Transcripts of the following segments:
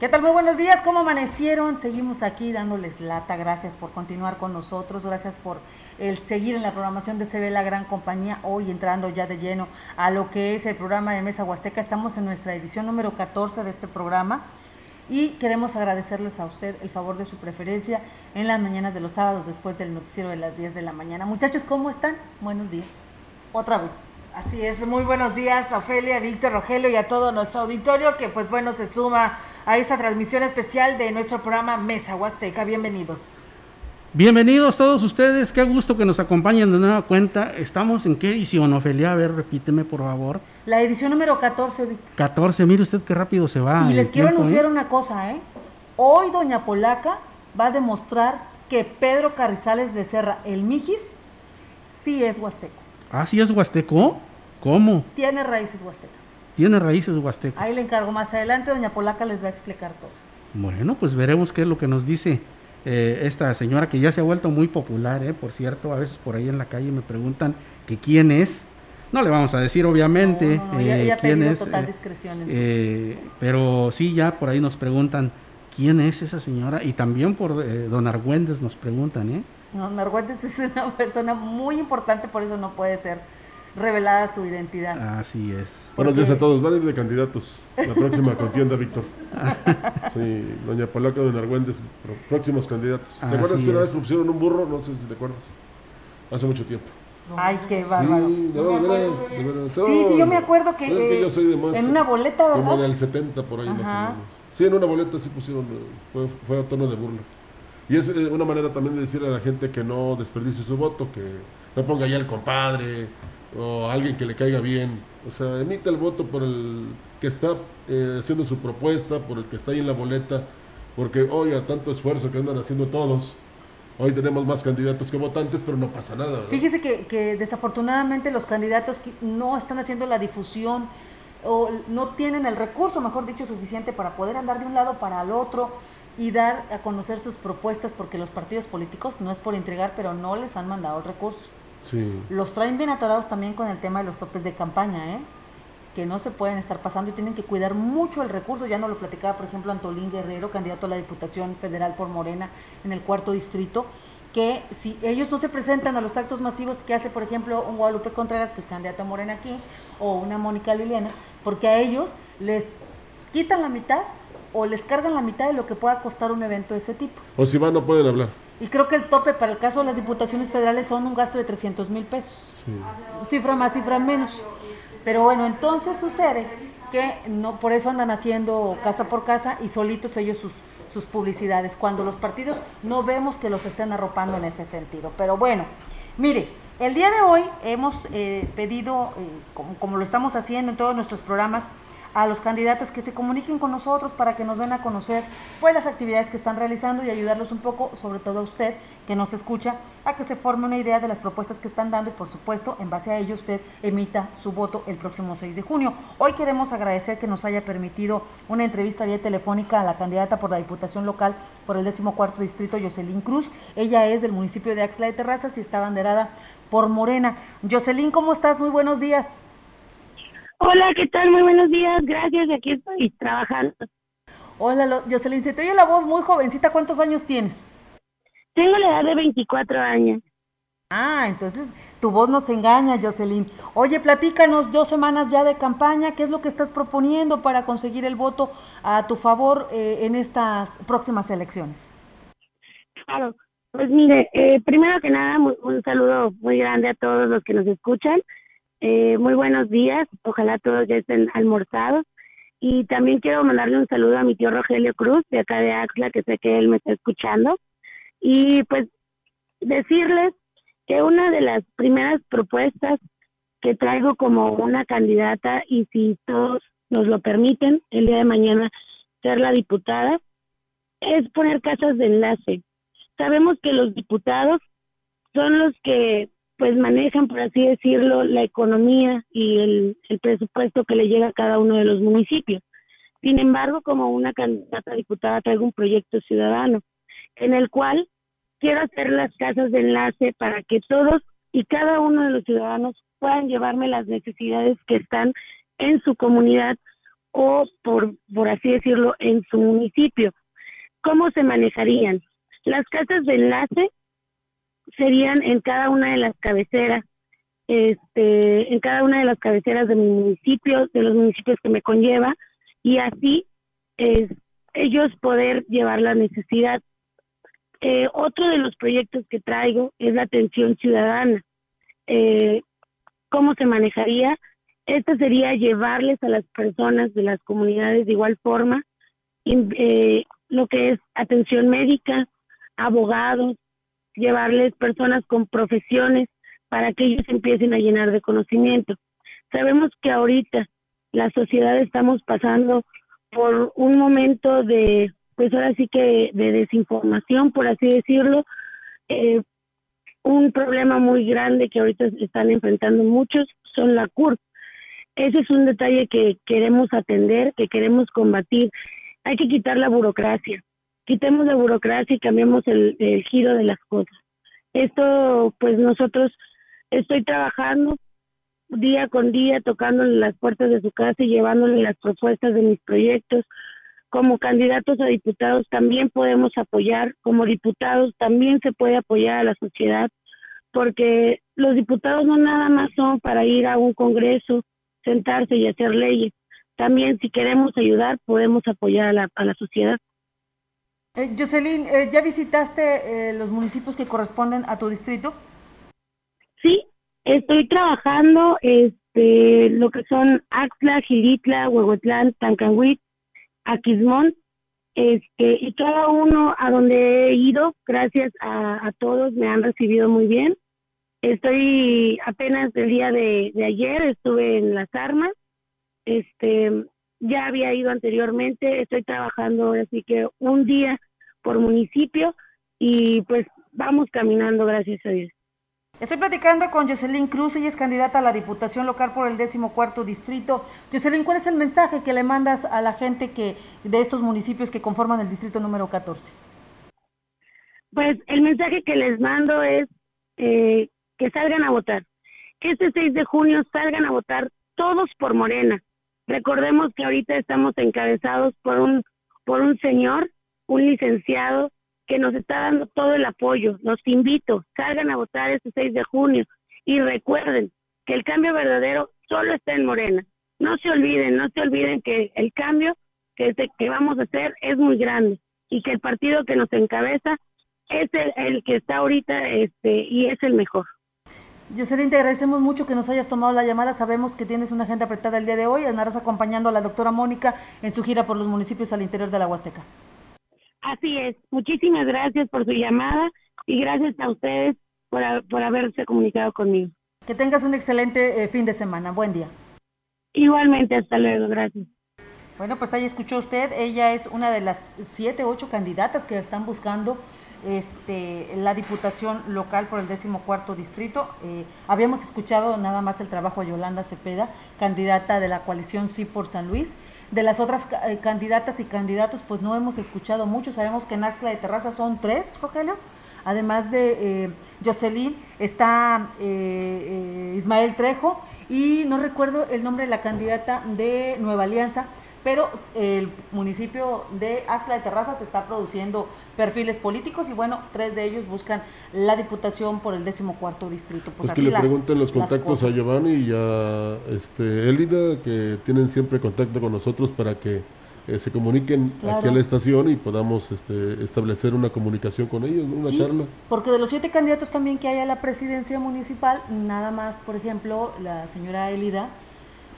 ¿Qué tal? Muy buenos días, ¿cómo amanecieron? Seguimos aquí dándoles lata, gracias por continuar con nosotros, gracias por el seguir en la programación de CB La Gran Compañía, hoy entrando ya de lleno a lo que es el programa de Mesa Huasteca, estamos en nuestra edición número 14 de este programa y queremos agradecerles a usted el favor de su preferencia en las mañanas de los sábados después del noticiero de las 10 de la mañana. Muchachos, ¿cómo están? Buenos días. Otra vez. Así es, muy buenos días Ofelia, Víctor, Rogelio y a todo nuestro auditorio que pues bueno se suma a esta transmisión especial de nuestro programa Mesa Huasteca. Bienvenidos. Bienvenidos todos ustedes, qué gusto que nos acompañen de nueva cuenta. Estamos en qué edición, Ofelia? A ver, repíteme por favor. La edición número 14, Víctor. 14, mire usted qué rápido se va. Y les quiero anunciar ¿eh? una cosa, ¿eh? Hoy Doña Polaca va a demostrar que Pedro Carrizales de Serra, el Mijis, sí es huasteco. Ah, sí es huasteco. ¿Cómo? Tiene raíces huastecas. Tiene raíces huastecas. Ahí le encargo más adelante, doña Polaca les va a explicar todo. Bueno, pues veremos qué es lo que nos dice eh, esta señora que ya se ha vuelto muy popular, eh, por cierto, a veces por ahí en la calle me preguntan que quién es. No le vamos a decir obviamente no, no, eh, quién es. Total discreción eh, pero sí, ya por ahí nos preguntan quién es esa señora y también por don Argüendes nos preguntan, ¿eh? Don Argüendes es una persona muy importante, por eso no puede ser revelada su identidad. Así es. Buenos días a todos. Van a ir de candidatos la próxima contienda, Víctor. Sí, doña Polaca de Argüendes, próximos candidatos. ¿Te acuerdas que una vez pusieron un burro? No sé si te acuerdas. Hace mucho tiempo. Ay, qué bárbaro. Sí, no, de veras, de veras. Sí, sí, yo me acuerdo que, es que yo soy de más, en una boleta, ¿verdad? Como en el 70 por ahí más o menos. Sí, en una boleta sí pusieron, fue, fue a tono de burla. Y es una manera también de decirle a la gente que no desperdicie su voto, que no ponga ya el compadre, o alguien que le caiga bien. O sea, emita el voto por el que está eh, haciendo su propuesta, por el que está ahí en la boleta, porque hoy a tanto esfuerzo que andan haciendo todos, hoy tenemos más candidatos que votantes, pero no pasa nada. Fíjese que, que desafortunadamente los candidatos no están haciendo la difusión o no tienen el recurso, mejor dicho, suficiente para poder andar de un lado para el otro y dar a conocer sus propuestas, porque los partidos políticos, no es por entregar, pero no les han mandado el recurso. Sí. Los traen bien atorados también con el tema de los topes de campaña, ¿eh? que no se pueden estar pasando y tienen que cuidar mucho el recurso. Ya nos lo platicaba, por ejemplo, Antolín Guerrero, candidato a la Diputación Federal por Morena en el cuarto distrito, que si ellos no se presentan a los actos masivos que hace, por ejemplo, un Guadalupe Contreras, que es candidato a Morena aquí, o una Mónica Liliana, porque a ellos les quitan la mitad o les cargan la mitad de lo que pueda costar un evento de ese tipo. O si van, no pueden hablar. Y creo que el tope para el caso de las diputaciones federales son un gasto de 300 mil pesos. Sí. Cifra más, cifra menos. Pero bueno, entonces sucede que no por eso andan haciendo casa por casa y solitos ellos sus, sus publicidades, cuando los partidos no vemos que los estén arropando en ese sentido. Pero bueno, mire, el día de hoy hemos eh, pedido, eh, como, como lo estamos haciendo en todos nuestros programas, a los candidatos que se comuniquen con nosotros para que nos den a conocer pues las actividades que están realizando y ayudarlos un poco, sobre todo a usted que nos escucha, a que se forme una idea de las propuestas que están dando y por supuesto en base a ello usted emita su voto el próximo 6 de junio. Hoy queremos agradecer que nos haya permitido una entrevista vía telefónica a la candidata por la Diputación Local por el 14 Distrito, Jocelyn Cruz. Ella es del municipio de Axla de Terrazas y está banderada por Morena. Jocelyn, ¿cómo estás? Muy buenos días. Hola, ¿qué tal? Muy buenos días. Gracias, aquí estoy trabajando. Hola, Jocelyn, se te oye la voz muy jovencita. ¿Cuántos años tienes? Tengo la edad de 24 años. Ah, entonces tu voz nos engaña, Jocelyn. Oye, platícanos dos semanas ya de campaña. ¿Qué es lo que estás proponiendo para conseguir el voto a tu favor eh, en estas próximas elecciones? Claro, pues mire, eh, primero que nada, un, un saludo muy grande a todos los que nos escuchan. Eh, muy buenos días, ojalá todos ya estén almorzados. Y también quiero mandarle un saludo a mi tío Rogelio Cruz, de acá de Axla, que sé que él me está escuchando. Y pues decirles que una de las primeras propuestas que traigo como una candidata, y si todos nos lo permiten, el día de mañana ser la diputada, es poner casas de enlace. Sabemos que los diputados son los que pues manejan, por así decirlo, la economía y el, el presupuesto que le llega a cada uno de los municipios. Sin embargo, como una candidata diputada traigo un proyecto ciudadano en el cual quiero hacer las casas de enlace para que todos y cada uno de los ciudadanos puedan llevarme las necesidades que están en su comunidad o, por, por así decirlo, en su municipio. ¿Cómo se manejarían? Las casas de enlace serían en cada una de las cabeceras, este, en cada una de las cabeceras de mi municipio, de los municipios que me conlleva, y así ellos poder llevar la necesidad. Eh, otro de los proyectos que traigo es la atención ciudadana. Eh, ¿Cómo se manejaría? Esto sería llevarles a las personas de las comunidades de igual forma eh, lo que es atención médica, abogados, llevarles personas con profesiones para que ellos empiecen a llenar de conocimiento. Sabemos que ahorita la sociedad estamos pasando por un momento de, pues ahora sí que de desinformación, por así decirlo, eh, un problema muy grande que ahorita están enfrentando muchos son la CURP. Ese es un detalle que queremos atender, que queremos combatir. Hay que quitar la burocracia. Quitemos la burocracia y cambiemos el, el giro de las cosas. Esto, pues nosotros estoy trabajando día con día, tocándole las puertas de su casa y llevándole las propuestas de mis proyectos. Como candidatos a diputados también podemos apoyar, como diputados también se puede apoyar a la sociedad, porque los diputados no nada más son para ir a un congreso, sentarse y hacer leyes. También si queremos ayudar, podemos apoyar a la, a la sociedad. Eh, Jocelyn, eh, ¿ya visitaste eh, los municipios que corresponden a tu distrito? Sí, estoy trabajando este, lo que son Axla, Gilitla, Huehuetlán, Tancanhuit, Aquismón, este, y cada uno a donde he ido, gracias a, a todos, me han recibido muy bien. Estoy apenas el día de, de ayer, estuve en Las Armas, este, ya había ido anteriormente, estoy trabajando así que un día por municipio y pues vamos caminando, gracias a Dios. Estoy platicando con Jocelyn Cruz, ella es candidata a la Diputación Local por el décimo cuarto distrito. Jocelyn, ¿cuál es el mensaje que le mandas a la gente que de estos municipios que conforman el distrito número 14? Pues el mensaje que les mando es eh, que salgan a votar. Este 6 de junio salgan a votar todos por Morena. Recordemos que ahorita estamos encabezados por un, por un señor, un licenciado, que nos está dando todo el apoyo. Los invito, salgan a votar este 6 de junio y recuerden que el cambio verdadero solo está en Morena. No se olviden, no se olviden que el cambio que, que vamos a hacer es muy grande y que el partido que nos encabeza es el, el que está ahorita este y es el mejor. Jocelyn, te agradecemos mucho que nos hayas tomado la llamada. Sabemos que tienes una agenda apretada el día de hoy. Andarás acompañando a la doctora Mónica en su gira por los municipios al interior de la Huasteca. Así es. Muchísimas gracias por su llamada y gracias a ustedes por, por haberse comunicado conmigo. Que tengas un excelente eh, fin de semana. Buen día. Igualmente, hasta luego. Gracias. Bueno, pues ahí escuchó usted. Ella es una de las siete, ocho candidatas que están buscando este, la diputación local por el décimo cuarto distrito. Eh, habíamos escuchado nada más el trabajo de Yolanda Cepeda, candidata de la coalición Sí por San Luis. De las otras eh, candidatas y candidatos, pues no hemos escuchado mucho. Sabemos que en Axla de Terraza son tres, Rogelio. Además de eh, Jocelyn, está Ismael Trejo y no recuerdo el nombre de la candidata de Nueva Alianza, pero el municipio de Axla de Terrazas está produciendo perfiles políticos y bueno, tres de ellos buscan la diputación por el decimocuarto distrito. Pues, que le pregunten los contactos a Giovanni y a este, Elida, que tienen siempre contacto con nosotros para que eh, se comuniquen aquí a la estación y podamos este, establecer una comunicación con ellos, una charla. Porque de los siete candidatos también que hay a la presidencia municipal, nada más, por ejemplo, la señora Elida,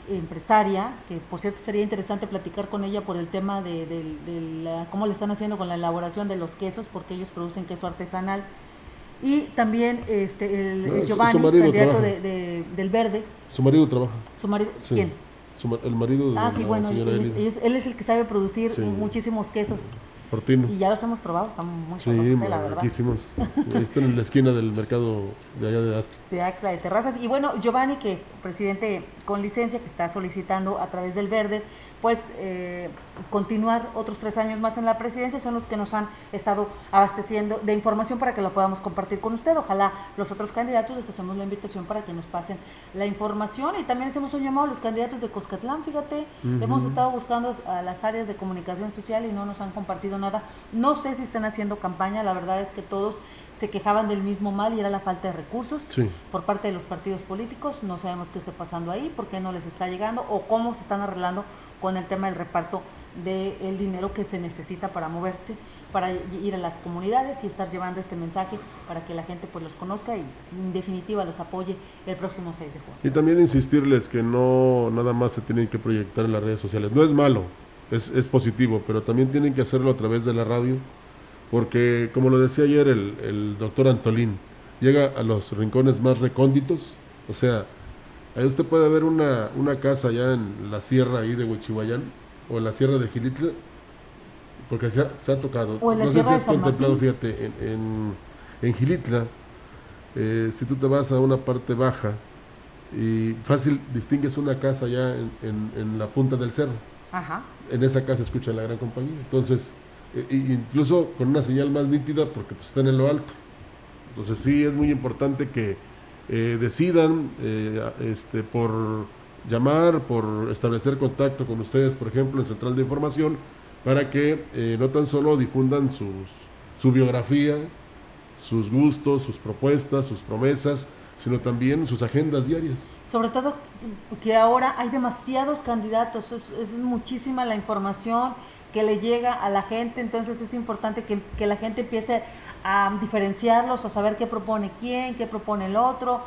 empresaria, que por cierto sería interesante platicar con ella por el tema de, cómo le están haciendo con la elaboración de los quesos, porque ellos producen queso artesanal. Y también este, el, Giovanni, candidato de, del Verde. Su marido trabaja. ¿Su marido? ¿Quién? el marido de ah, sí, bueno, él, es, el que sabe producir muchísimos quesos Y ya los hemos probado, están muy sí, la verdad. están en la esquina del mercado de allá de Astra. De Acla, de Terrazas. Y bueno, Giovanni, que presidente con licencia, que está solicitando a través del Verde, pues eh, continuar otros tres años más en la presidencia, son los que nos han estado abasteciendo de información para que lo podamos compartir con usted. Ojalá los otros candidatos les hacemos la invitación para que nos pasen la información. Y también hacemos un llamado a los candidatos de Coscatlán, fíjate, hemos estado buscando a las áreas de comunicación social y no nos han compartido nada. No sé si están haciendo campaña, la verdad es que todos se quejaban del mismo mal y era la falta de recursos por parte de los partidos políticos. No sabemos qué está pasando ahí, por qué no les está llegando o cómo se están arreglando con el tema del reparto del dinero que se necesita para moverse, para ir a las comunidades y estar llevando este mensaje para que la gente pues los conozca y en definitiva los apoye el próximo 6 de junio. Y también insistirles que no nada más se tienen que proyectar en las redes sociales. No es malo, es, es positivo, pero también tienen que hacerlo a través de la radio, porque como lo decía ayer el, el doctor Antolín, llega a los rincones más recónditos, o sea, Ahí usted puede ver una, una casa allá en la sierra ahí de Huichihuayán o en la sierra de Gilitla, porque se ha, se ha tocado. no sé si has contemplado, fíjate, en, en, Gilitla, eh, si tú te vas a una parte baja y fácil distingues una casa allá en, en, la punta del cerro. Ajá. En esa casa escucha la gran compañía. Entonces, e, incluso con una señal más nítida porque pues, están en lo alto. Entonces sí es muy importante que eh, decidan eh, este, por llamar, por establecer contacto con ustedes, por ejemplo, en Central de Información, para que eh, no tan solo difundan sus, su biografía, sus gustos, sus propuestas, sus promesas, sino también sus agendas diarias. Sobre todo que ahora hay demasiados candidatos, es, es muchísima la información que le llega a la gente, entonces es importante que, que la gente empiece a diferenciarlos, a saber qué propone quién, qué propone el otro,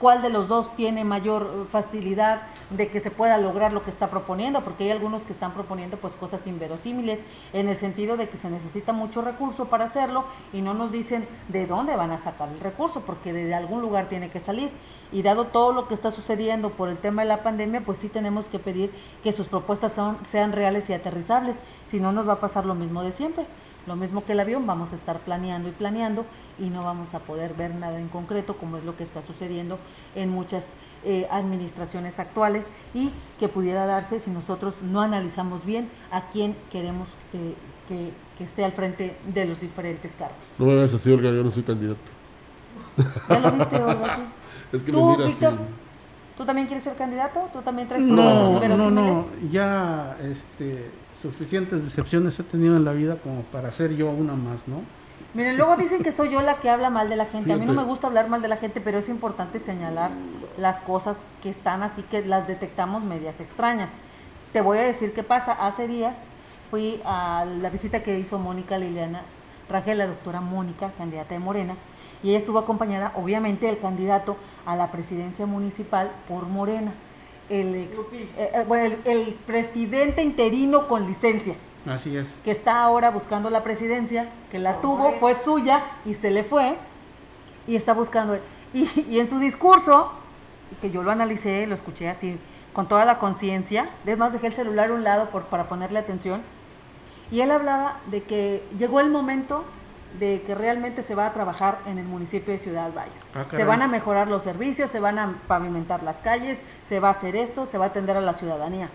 cuál de los dos tiene mayor facilidad de que se pueda lograr lo que está proponiendo, porque hay algunos que están proponiendo pues cosas inverosímiles en el sentido de que se necesita mucho recurso para hacerlo y no nos dicen de dónde van a sacar el recurso, porque de algún lugar tiene que salir. Y dado todo lo que está sucediendo por el tema de la pandemia, pues sí tenemos que pedir que sus propuestas son, sean reales y aterrizables, si no nos va a pasar lo mismo de siempre. Lo mismo que el avión, vamos a estar planeando y planeando y no vamos a poder ver nada en concreto, como es lo que está sucediendo en muchas eh, administraciones actuales y que pudiera darse si nosotros no analizamos bien a quién queremos que, esté al frente de los diferentes cargos. No me hagas así, Olga, yo no soy candidato. ¿Ya lo viste, Olga? Es que ¿Tú, me Víctor, ¿Tú también quieres ser candidato? ¿Tú también traes no, no, no, ya este suficientes decepciones he tenido en la vida como para ser yo una más, ¿no? Miren, luego dicen que soy yo la que habla mal de la gente. A mí no me gusta hablar mal de la gente, pero es importante señalar las cosas que están así que las detectamos medias extrañas. Te voy a decir qué pasa. Hace días fui a la visita que hizo Mónica Liliana Rangel, la doctora Mónica, candidata de Morena, y ella estuvo acompañada, obviamente, del candidato a la presidencia municipal por Morena el, eh, eh, el, presidente interino con licencia. Así es. Que está ahora buscando la presidencia, que la tuvo, fue suya y se le fue, y está buscando. Y, y en su discurso, que yo lo analicé, lo escuché así, con toda la conciencia, además dejé el celular a un lado por, para ponerle atención, y él hablaba de que llegó el momento de que realmente se va a trabajar en el municipio de Ciudad Valles. Ah, se van a mejorar los servicios, se van a pavimentar las calles, se va a hacer esto, se va a atender a la ciudadanía.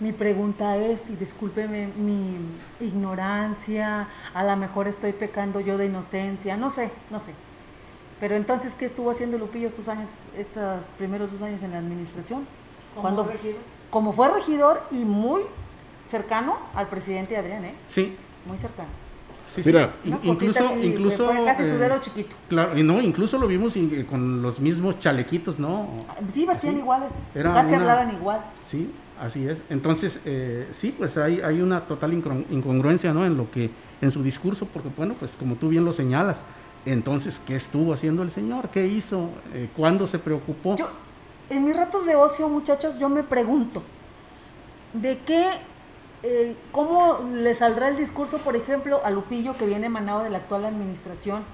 Mi pregunta es, y discúlpeme mi ignorancia, a lo mejor estoy pecando yo de inocencia, no sé, no sé. Pero entonces, ¿qué estuvo haciendo Lupillo estos años, estos primeros dos años en la administración? Como regidor. Como fue regidor y muy cercano al presidente Adrián, ¿eh? Sí. Muy cercano. Mira, incluso, incluso casi su eh, dedo chiquito. Claro, y no, incluso lo vimos con los mismos chalequitos, ¿no? Sí, vestían iguales, casi hablaban igual. Sí, así es. Entonces, eh, sí, pues hay, hay una total incongruencia, ¿no? En lo que, en su discurso, porque bueno, pues como tú bien lo señalas, entonces, ¿qué estuvo haciendo el señor? ¿Qué hizo? Eh, ¿Cuándo se preocupó? Yo, en mis ratos de ocio, muchachos, yo me pregunto, ¿de qué eh, ¿cómo le saldrá el discurso, por ejemplo, a Lupillo, que viene emanado de la actual administración,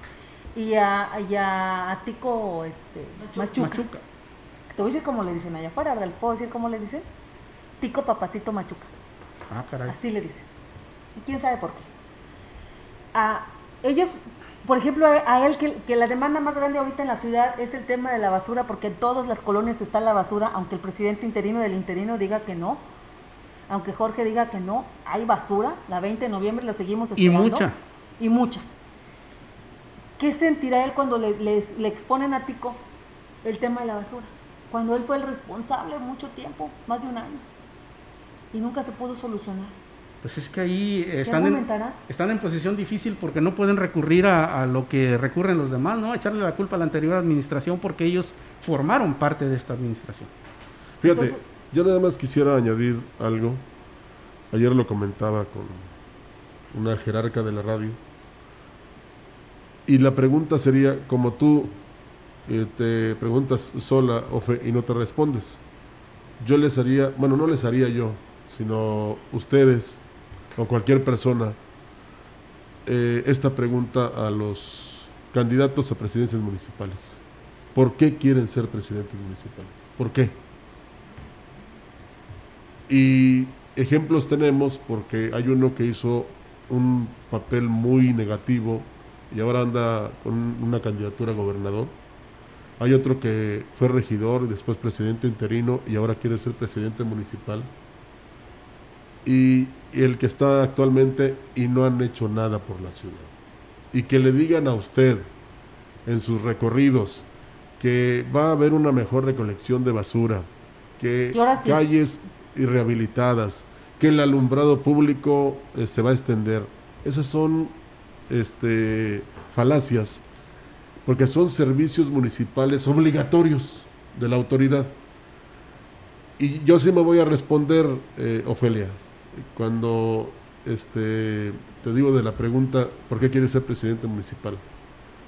y a, a, Tico este, Machuca. Te voy a decir cómo le dicen allá afuera, ¿verdad? ¿Les puedo decir cómo le dicen? Tico Papacito Machuca. Ah, caray. Así le dicen. quién sabe por qué. A ellos, por ejemplo, a él que, que, la demanda más grande ahorita en la ciudad es el tema de la basura, porque en todas las colonias está la basura, aunque el presidente interino del interino diga que no, aunque Jorge diga que no, hay basura, la 20 de noviembre la seguimos esperando. Y mucha. Y mucha. ¿Qué sentirá él cuando le, le exponen a Tico el tema de la basura? Cuando él fue el responsable mucho tiempo, más de un año, y nunca se pudo solucionar. Pues es que ahí están en, están en posición difícil porque no pueden recurrir a, lo que recurren los demás, ¿no? Echarle la culpa a la anterior administración porque ellos formaron parte de esta administración. Fíjate, yo nada más quisiera añadir algo. Ayer lo comentaba con una jerarca de la radio. Y la pregunta sería, como tú eh, te preguntas sola, Ofe, y no te respondes, yo les haría, bueno, no les haría yo, sino ustedes o cualquier persona eh, esta pregunta a los candidatos a presidencias municipales. ¿Por qué quieren ser presidentes municipales? ¿Por qué? Y ejemplos tenemos porque hay uno que hizo un papel muy negativo y ahora anda con una candidatura a gobernador. Hay otro que fue regidor y después presidente interino y ahora quiere ser presidente municipal y el que está actualmente y no han hecho nada por la ciudad. Y que le digan a usted en sus recorridos que va a haber una mejor recolección de basura, que calles rehabilitadas, que el alumbrado público eh, se va a extender. Esas son este, falacias, porque son servicios municipales obligatorios de la autoridad. Y yo sí me voy a responder, eh, Ofelia cuando este, te digo de la pregunta, ¿por qué quieres ser presidente municipal?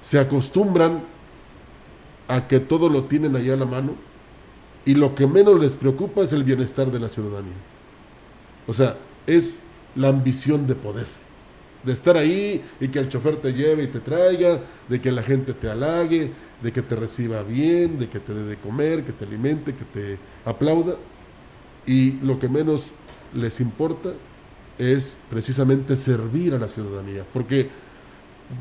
Se acostumbran a que todo lo tienen allá a la mano y lo que menos les preocupa es el bienestar de la ciudadanía. O sea, es la ambición de poder, de estar ahí y que el chofer te lleve y te traiga, de que la gente te halague, de que te reciba bien, de que te dé de comer, que te alimente, que te aplauda. Y lo que menos les importa es precisamente servir a la ciudadanía, porque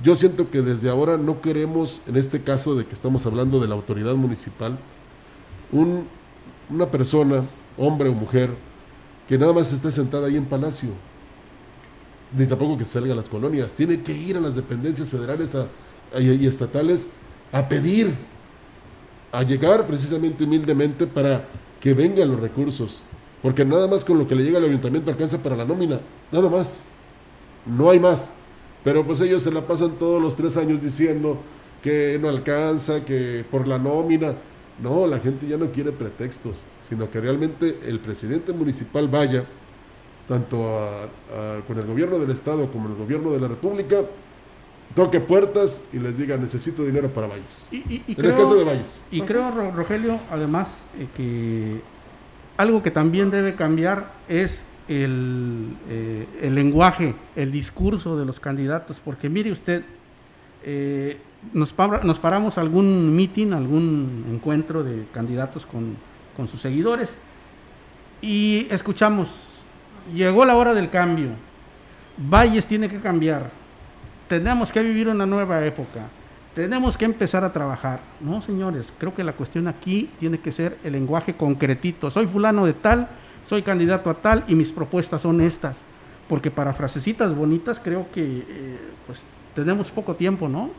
yo siento que desde ahora no queremos, en este caso de que estamos hablando de la autoridad municipal, una persona, hombre o mujer, que nada más esté sentada ahí en Palacio, ni tampoco que salga a las colonias, tiene que ir a las dependencias federales y estatales a pedir, a llegar precisamente humildemente para que vengan los recursos, porque nada más con lo que le llega al ayuntamiento alcanza para la nómina. Nada más. No hay más. Pero pues ellos se la pasan todos los tres años diciendo que no alcanza, que por la nómina. No, la gente ya no quiere pretextos, sino que realmente el presidente municipal vaya, tanto con el gobierno del estado como el gobierno de la república, toque puertas y les diga necesito dinero para Valles. Y, en el caso de Valles. Y creo, Rogelio, además, eh, que algo que también debe cambiar es el, eh, lenguaje, el discurso de los candidatos, porque mire usted, eh, nos, nos, paramos a algún meeting, algún encuentro de candidatos con, con sus seguidores y escuchamos, llegó la hora del cambio, Valles tiene que cambiar, tenemos que vivir una nueva época tenemos que empezar a trabajar. No, señores, creo que la cuestión aquí tiene que ser el lenguaje concretito. Soy fulano de tal, soy candidato a tal y mis propuestas son estas. Porque para frasecitas bonitas creo que eh, pues tenemos poco tiempo, ¿no?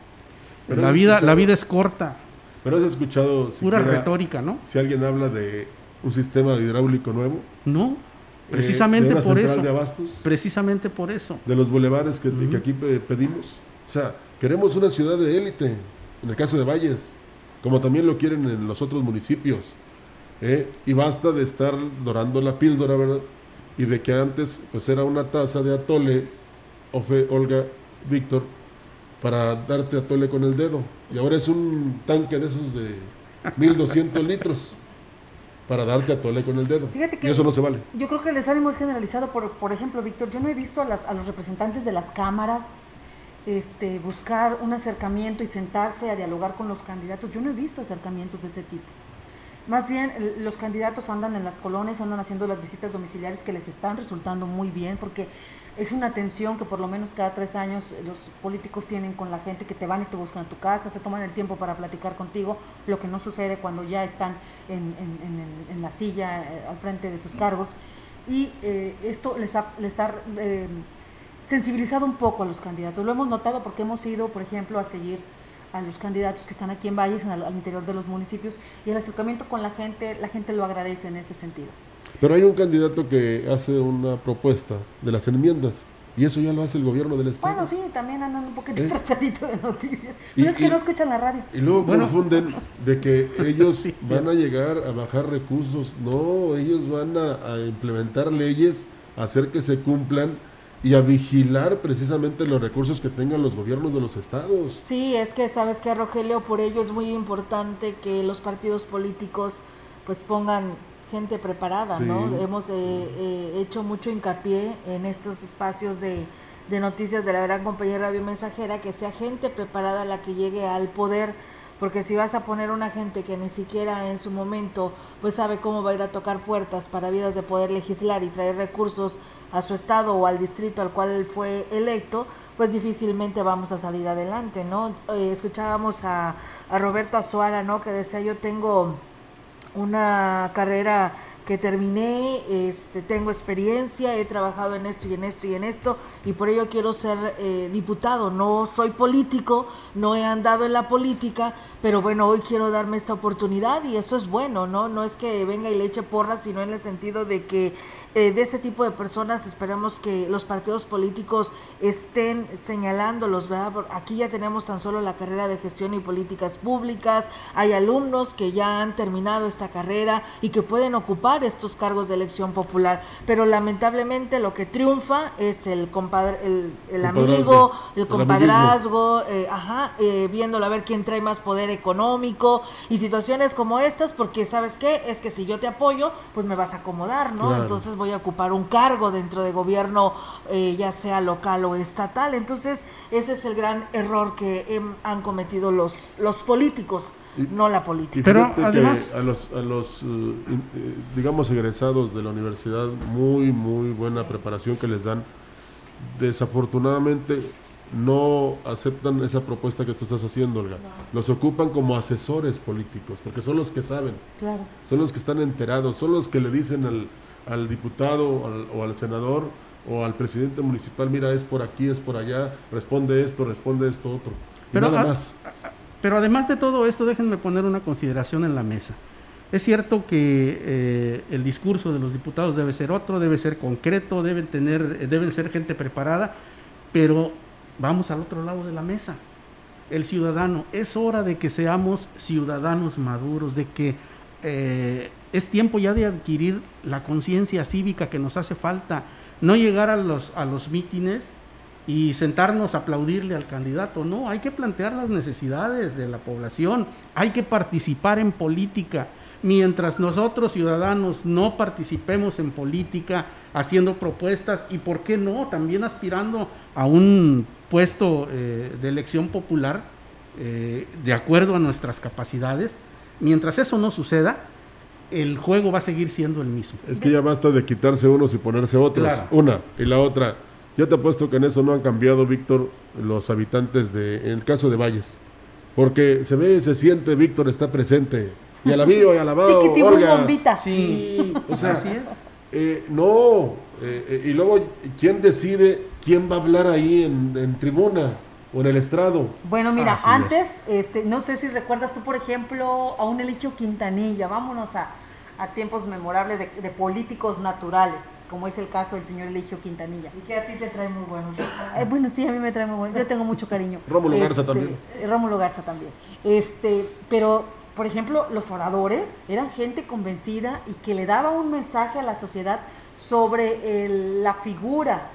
La vida, la vida es corta. Pero has escuchado pura retórica, ¿no? Si alguien habla de un sistema hidráulico nuevo. No, eh, precisamente por eso. De abastos, precisamente por eso. De los bulevares que, que aquí pedimos. O sea, Queremos una ciudad de élite, en el caso de Valles, como también lo quieren en los otros municipios. ¿eh? Y basta de estar dorando la píldora, ¿verdad? Y de que antes pues era una taza de atole, Ofe, Olga, Víctor, para darte atole con el dedo. Y ahora es un tanque de esos de 1200 litros para darte atole con el dedo. Fíjate que y eso no se vale. Yo creo que el desánimo es generalizado. Por, por ejemplo, Víctor, yo no he visto a, las, a los representantes de las cámaras este, buscar un acercamiento y sentarse a dialogar con los candidatos. Yo no he visto acercamientos de ese tipo. Más bien, los candidatos andan en las colonias, andan haciendo las visitas domiciliares que les están resultando muy bien, porque es una atención que por lo menos cada tres años los políticos tienen con la gente que te van y te buscan a tu casa, se toman el tiempo para platicar contigo, lo que no sucede cuando ya están en, la silla eh, al frente de sus cargos. Y eh, esto les ha, les ha eh, sensibilizado un poco a los candidatos. Lo hemos notado porque hemos ido, por ejemplo, a seguir a los candidatos que están aquí en Valles, al, al interior de los municipios, y el acercamiento con la gente, la gente lo agradece en ese sentido. Pero hay un candidato que hace una propuesta de las enmiendas. Y eso ya lo hace el gobierno del Estado. Bueno, sí, también andan un poquito ¿Eh? de noticias. Pero es que no escuchan la radio. Y luego confunden de que ellos van a llegar a bajar recursos. No, ellos van a, a, implementar leyes, a hacer que se cumplan y a vigilar precisamente los recursos que tengan los gobiernos de los estados. Sí, es que sabes que Rogelio, por ello es muy importante que los partidos políticos pues pongan gente preparada, ¿no? Hemos eh, eh, hecho mucho hincapié en estos espacios de, de noticias de la gran compañía radio mensajera que sea gente preparada la que llegue al poder porque si vas a poner una gente que ni siquiera en su momento pues sabe cómo va a ir a tocar puertas para vidas de poder legislar y traer recursos a su estado o al distrito al cual fue electo, pues difícilmente vamos a salir adelante, ¿no? Eh, escuchábamos a, a Roberto Azuara, ¿no? Que decía yo tengo una carrera que terminé, este, tengo experiencia, he trabajado en esto y en esto y en esto, y por ello quiero ser eh, diputado. No soy político, no he andado en la política, pero bueno, hoy quiero darme esta oportunidad y eso es bueno, ¿no? No es que venga y le eche porras, sino en el sentido de que eh, de ese tipo de personas. Esperamos que los partidos políticos estén señalándolos, ¿verdad? Aquí ya tenemos tan solo la carrera de gestión y políticas públicas, hay alumnos que ya han terminado esta carrera y que pueden ocupar estos cargos de elección popular, pero lamentablemente lo que triunfa es el compadre, el, amigo, el compadrazgo, eh, ajá, eh, viéndolo a ver quién trae más poder económico y situaciones como estas, porque sabes qué, es que si yo te apoyo, pues me vas a acomodar, ¿no? Entonces voy a ocupar un cargo dentro de gobierno, eh, ya sea local o estatal. Entonces, ese es el gran error que han cometido los, los políticos, no la política. Pero además... a los, a los eh, eh, digamos, egresados de la universidad, muy, muy buena preparación que les dan. Desafortunadamente, no aceptan esa propuesta que tú estás haciendo, Olga. Los ocupan como asesores políticos, porque son los que saben, son los que están enterados, son los que le dicen al, al diputado o al senador o al presidente municipal, mira, es por aquí, es por allá, responde esto, responde esto, otro. Pero, nada más. pero además de todo esto, déjenme poner una consideración en la mesa. Es cierto que eh, el discurso de los diputados debe ser otro, debe ser concreto, deben, tener, deben ser gente preparada, pero vamos al otro lado de la mesa. El ciudadano, es hora de que seamos ciudadanos maduros, de que eh, es tiempo ya de adquirir la conciencia cívica que nos hace falta, no llegar a los, a los mítines y sentarnos a aplaudirle al candidato, no, hay que plantear las necesidades de la población, hay que participar en política. Mientras nosotros ciudadanos no participemos en política, haciendo propuestas y, ¿por qué no?, también aspirando a un puesto eh, de elección popular eh, de acuerdo a nuestras capacidades, mientras eso no suceda, el juego va a seguir siendo el mismo. Es que ya basta de quitarse unos y ponerse otros. Una. Y la otra. Yo te apuesto que en eso no han cambiado, Víctor, los habitantes de, en el caso de Valles. Porque se ve, se siente, Víctor está presente. Y alabío y alabado. Olga. bombita. Sí, o sea, Así es. Eh, no. Eh, eh, y luego, ¿quién decide quién va a hablar ahí en, en tribuna? o en el estrado. Bueno, mira, antes, este, no sé si recuerdas tú, por ejemplo, a un Eligio Quintanilla, vámonos a, a tiempos memorables de, de, políticos naturales, como es el caso del señor Eligio Quintanilla. Y que a ti te trae muy bueno. Eh, bueno, sí, a mí me trae muy bueno, yo tengo mucho cariño. Rómulo Garza este, también. Rómulo Garza también. Este, pero, por ejemplo, los oradores eran gente convencida y que le daba un mensaje a la sociedad sobre el, la figura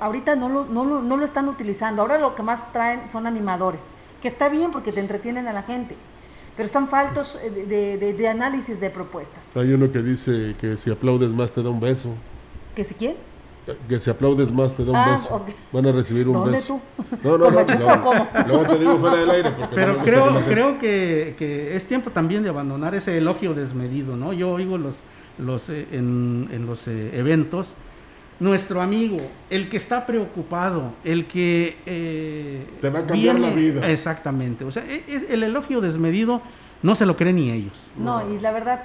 ahorita no lo, no, lo, no lo están utilizando. Ahora lo que más traen son animadores, que está bien porque te entretienen a la gente, pero están faltos de, de, de, análisis de propuestas. Hay uno que dice que si aplaudes más te da un beso. ¿Que si quién? Que si aplaudes más te da un ah, beso. Van a recibir un ¿Dónde beso. Tú? No, no, no. Luego te digo fuera del aire. Pero creo, creo que, que, es tiempo también de abandonar ese elogio desmedido, ¿no? Yo oigo los, los, eh, en, en los eh, eventos nuestro amigo, el que está preocupado, el que... Eh, Te va a cambiar la vida. Exactamente. O sea, e, es, el elogio desmedido no se lo creen ni ellos. No, y la verdad,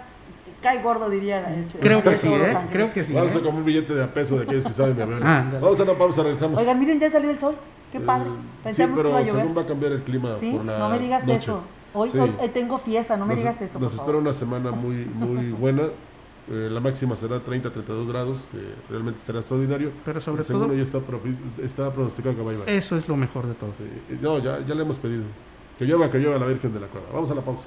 cae gordo, diría. Este, Creo que sí, ¿eh? Creo que sí. Vamos a ¿eh? comer un billete de a peso de aquellos que saben de avión. Ah, Vamos a una pausa, regresamos. Oigan, miren, ya salió el sol. Qué padre. Pensamos sí, pero que iba a según va a cambiar el clima ¿Sí? por la No me digas eso. Hoy, hoy, tengo fiesta, no me digas eso. Nos espera una semana muy, muy buena. Eh, la máxima será 30-32 grados, que realmente será extraordinario. Pero sobre todo. ya está, está pronosticado que va a llover. Eso es lo mejor de todo. No, ya, ya le hemos pedido. Que llueva, que llueva la Virgen de la Cueva. Vamos a la pausa.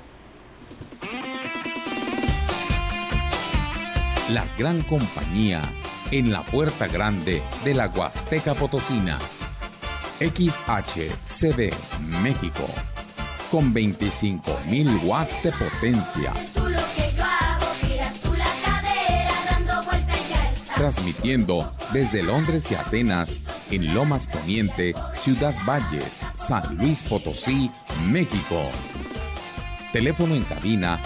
La gran compañía en la puerta grande de la Huasteca Potosina. XHCD México. Con 25.000 watts de potencia transmitiendo desde Londres y Atenas, en Lomas Poniente, Ciudad Valles, San Luis Potosí, México. Teléfono en cabina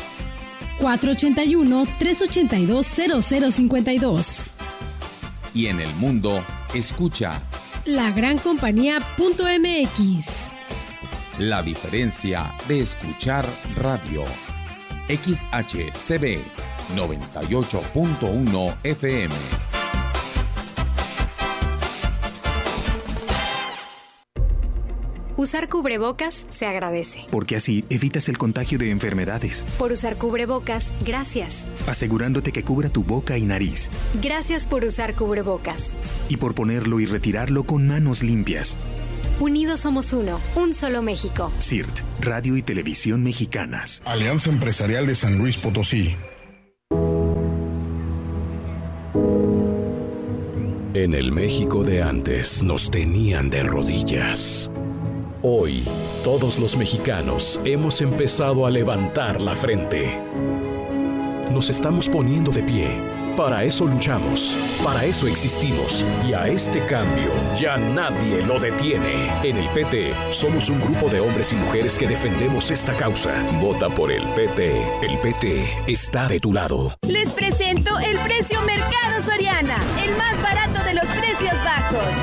481-382-0052. Y en el mundo, escucha lagrancompañía.mx. La diferencia de escuchar radio. XHCB 98.1 FM. Usar cubrebocas se agradece. Porque así evitas el contagio de enfermedades. Por usar cubrebocas, gracias. Asegurándote que cubra tu boca y nariz. Gracias por usar cubrebocas. Y por ponerlo y retirarlo con manos limpias. Unidos somos uno, un solo México. CIRT, Radio y Televisión Mexicanas. Alianza Empresarial de San Luis Potosí. En el México de antes nos tenían de rodillas. Hoy, todos los mexicanos hemos empezado a levantar la frente. Nos estamos poniendo de pie. Para eso luchamos, para eso existimos y a este cambio ya nadie lo detiene. En el PT somos un grupo de hombres y mujeres que defendemos esta causa. Vota por el PT. El PT está de tu lado. Les presento el precio Mercado Soriana, el más barato de los precios.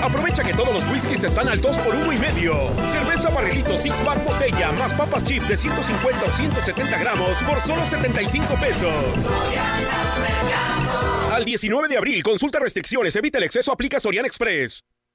Aprovecha que todos los whiskies están al 2 por uno y medio. Cerveza barrilito six pack botella más papas chips de 150 o 170 gramos por solo 75 pesos. Al 19 de abril, consulta restricciones, evita el exceso, aplica Sorian Express.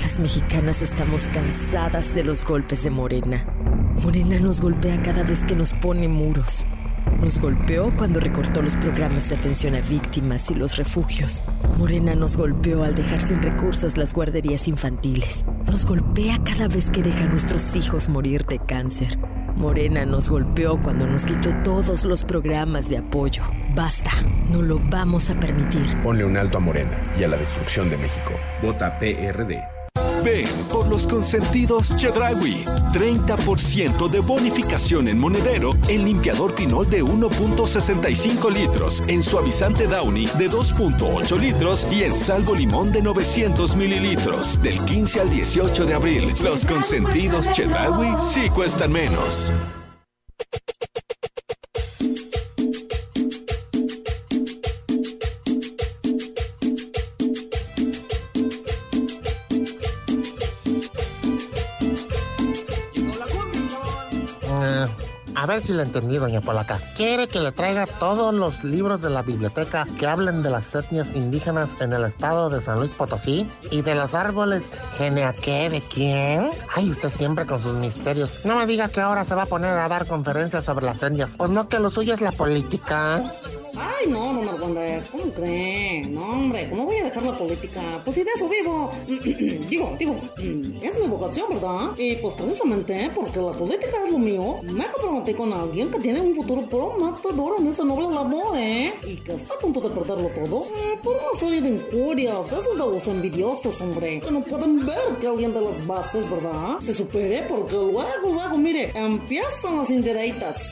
Las mexicanas estamos cansadas de los golpes de Morena. Morena nos golpea cada vez que nos pone muros. Nos golpeó cuando recortó los programas de atención a víctimas y los refugios. Morena nos golpeó al dejar sin recursos las guarderías infantiles. Nos golpea cada vez que deja a nuestros hijos morir de cáncer. Morena nos golpeó cuando nos quitó todos los programas de apoyo. Basta, no lo vamos a permitir. Ponle un alto a Morena y a la destrucción de México. Vota PRD. Ven por los consentidos Chedragui. 30% de bonificación en monedero en limpiador Pinol de 1.65 litros, en suavizante Downy de 2.8 litros y en salvo limón de 900 mililitros. Del 15 al 18 de abril, los consentidos Chedragui sí cuestan menos. A ver si le entendí, doña Polaca. Quiere que le traiga todos los libros de la biblioteca que hablen de las etnias indígenas en el estado de San Luis Potosí y de los árboles qué? de quién. Ay, usted siempre con sus misterios. No me diga que ahora se va a poner a dar conferencias sobre las etnias. Pues no que lo suyo es la política. Ay, no, no, Marcondes, ¿cómo cree? No, hombre, ¿cómo voy a dejar la política? Pues si de eso vivo. digo, digo, es mi vocación, ¿verdad? Y pues precisamente porque la política es lo mío, me comprometí con alguien que tiene un futuro prometedor en esta noble labor, ¿eh? Y que está a punto de perderlo todo eh, por una serie de injurias, esos de los envidiosos, hombre, que no pueden ver que alguien de las bases, ¿verdad? Se supere porque luego, luego, mire, empiezan las indirectas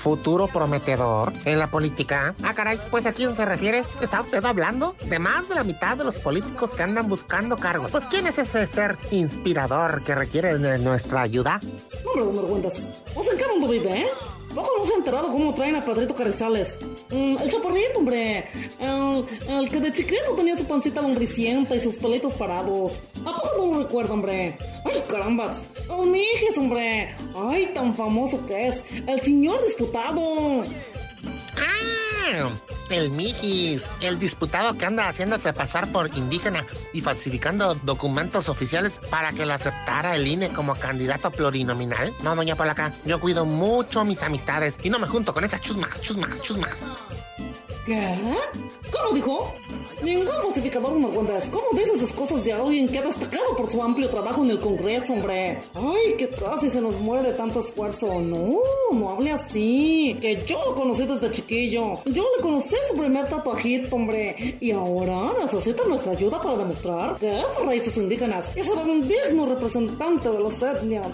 futuro prometedor en la política. Ah, caray, pues a quién se refiere? ¿Está usted hablando de más de la mitad de los políticos que andan buscando cargos? Pues ¿quién es ese ser inspirador que requiere nuestra ayuda? No me cuentas. ¿O en qué mundo vive, eh? ¿Poco no se ha enterado cómo traen a Pedrito Carrizales? Mm, el chaparrito, hombre. El, que de chiquito tenía su pancita lombricienta y sus pelitos parados. ¿A poco no lo recuerdo, hombre? Ay, caramba. Oh, mi hombre. Ay, tan famoso que es. El señor disputado. ¡Ah! El Mijis, el disputado que anda haciéndose pasar por indígena y falsificando documentos oficiales para que lo aceptara el INE como candidato plurinominal. No, doña Polaca, yo cuido mucho mis amistades y no me junto con esa chusma, chusma, chusma. ¿Qué? ¿Cómo dijo? Ningún falsificador cuentas. ¿Cómo dices esas cosas de alguien que ha destacado por su amplio trabajo en el Congreso, hombre? Ay, que casi se nos muere de tanto esfuerzo. No, no hable así. Que yo lo conocí desde chiquillo. Yo le conocí su primer tatuajito, hombre. Y ahora necesita nuestra ayuda para demostrar que es raíces indígenas será un digno representante de los etnias.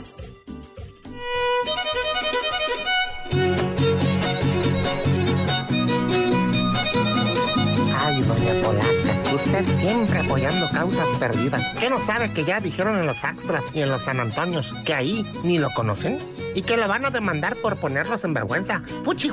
Doña Polaca. Usted siempre apoyando causas perdidas. ¿Qué no sabe que ya dijeron en los Axtras y en los San Antonios que ahí ni lo conocen? Y que le van a demandar por ponerlos en vergüenza. ¡Fuchi,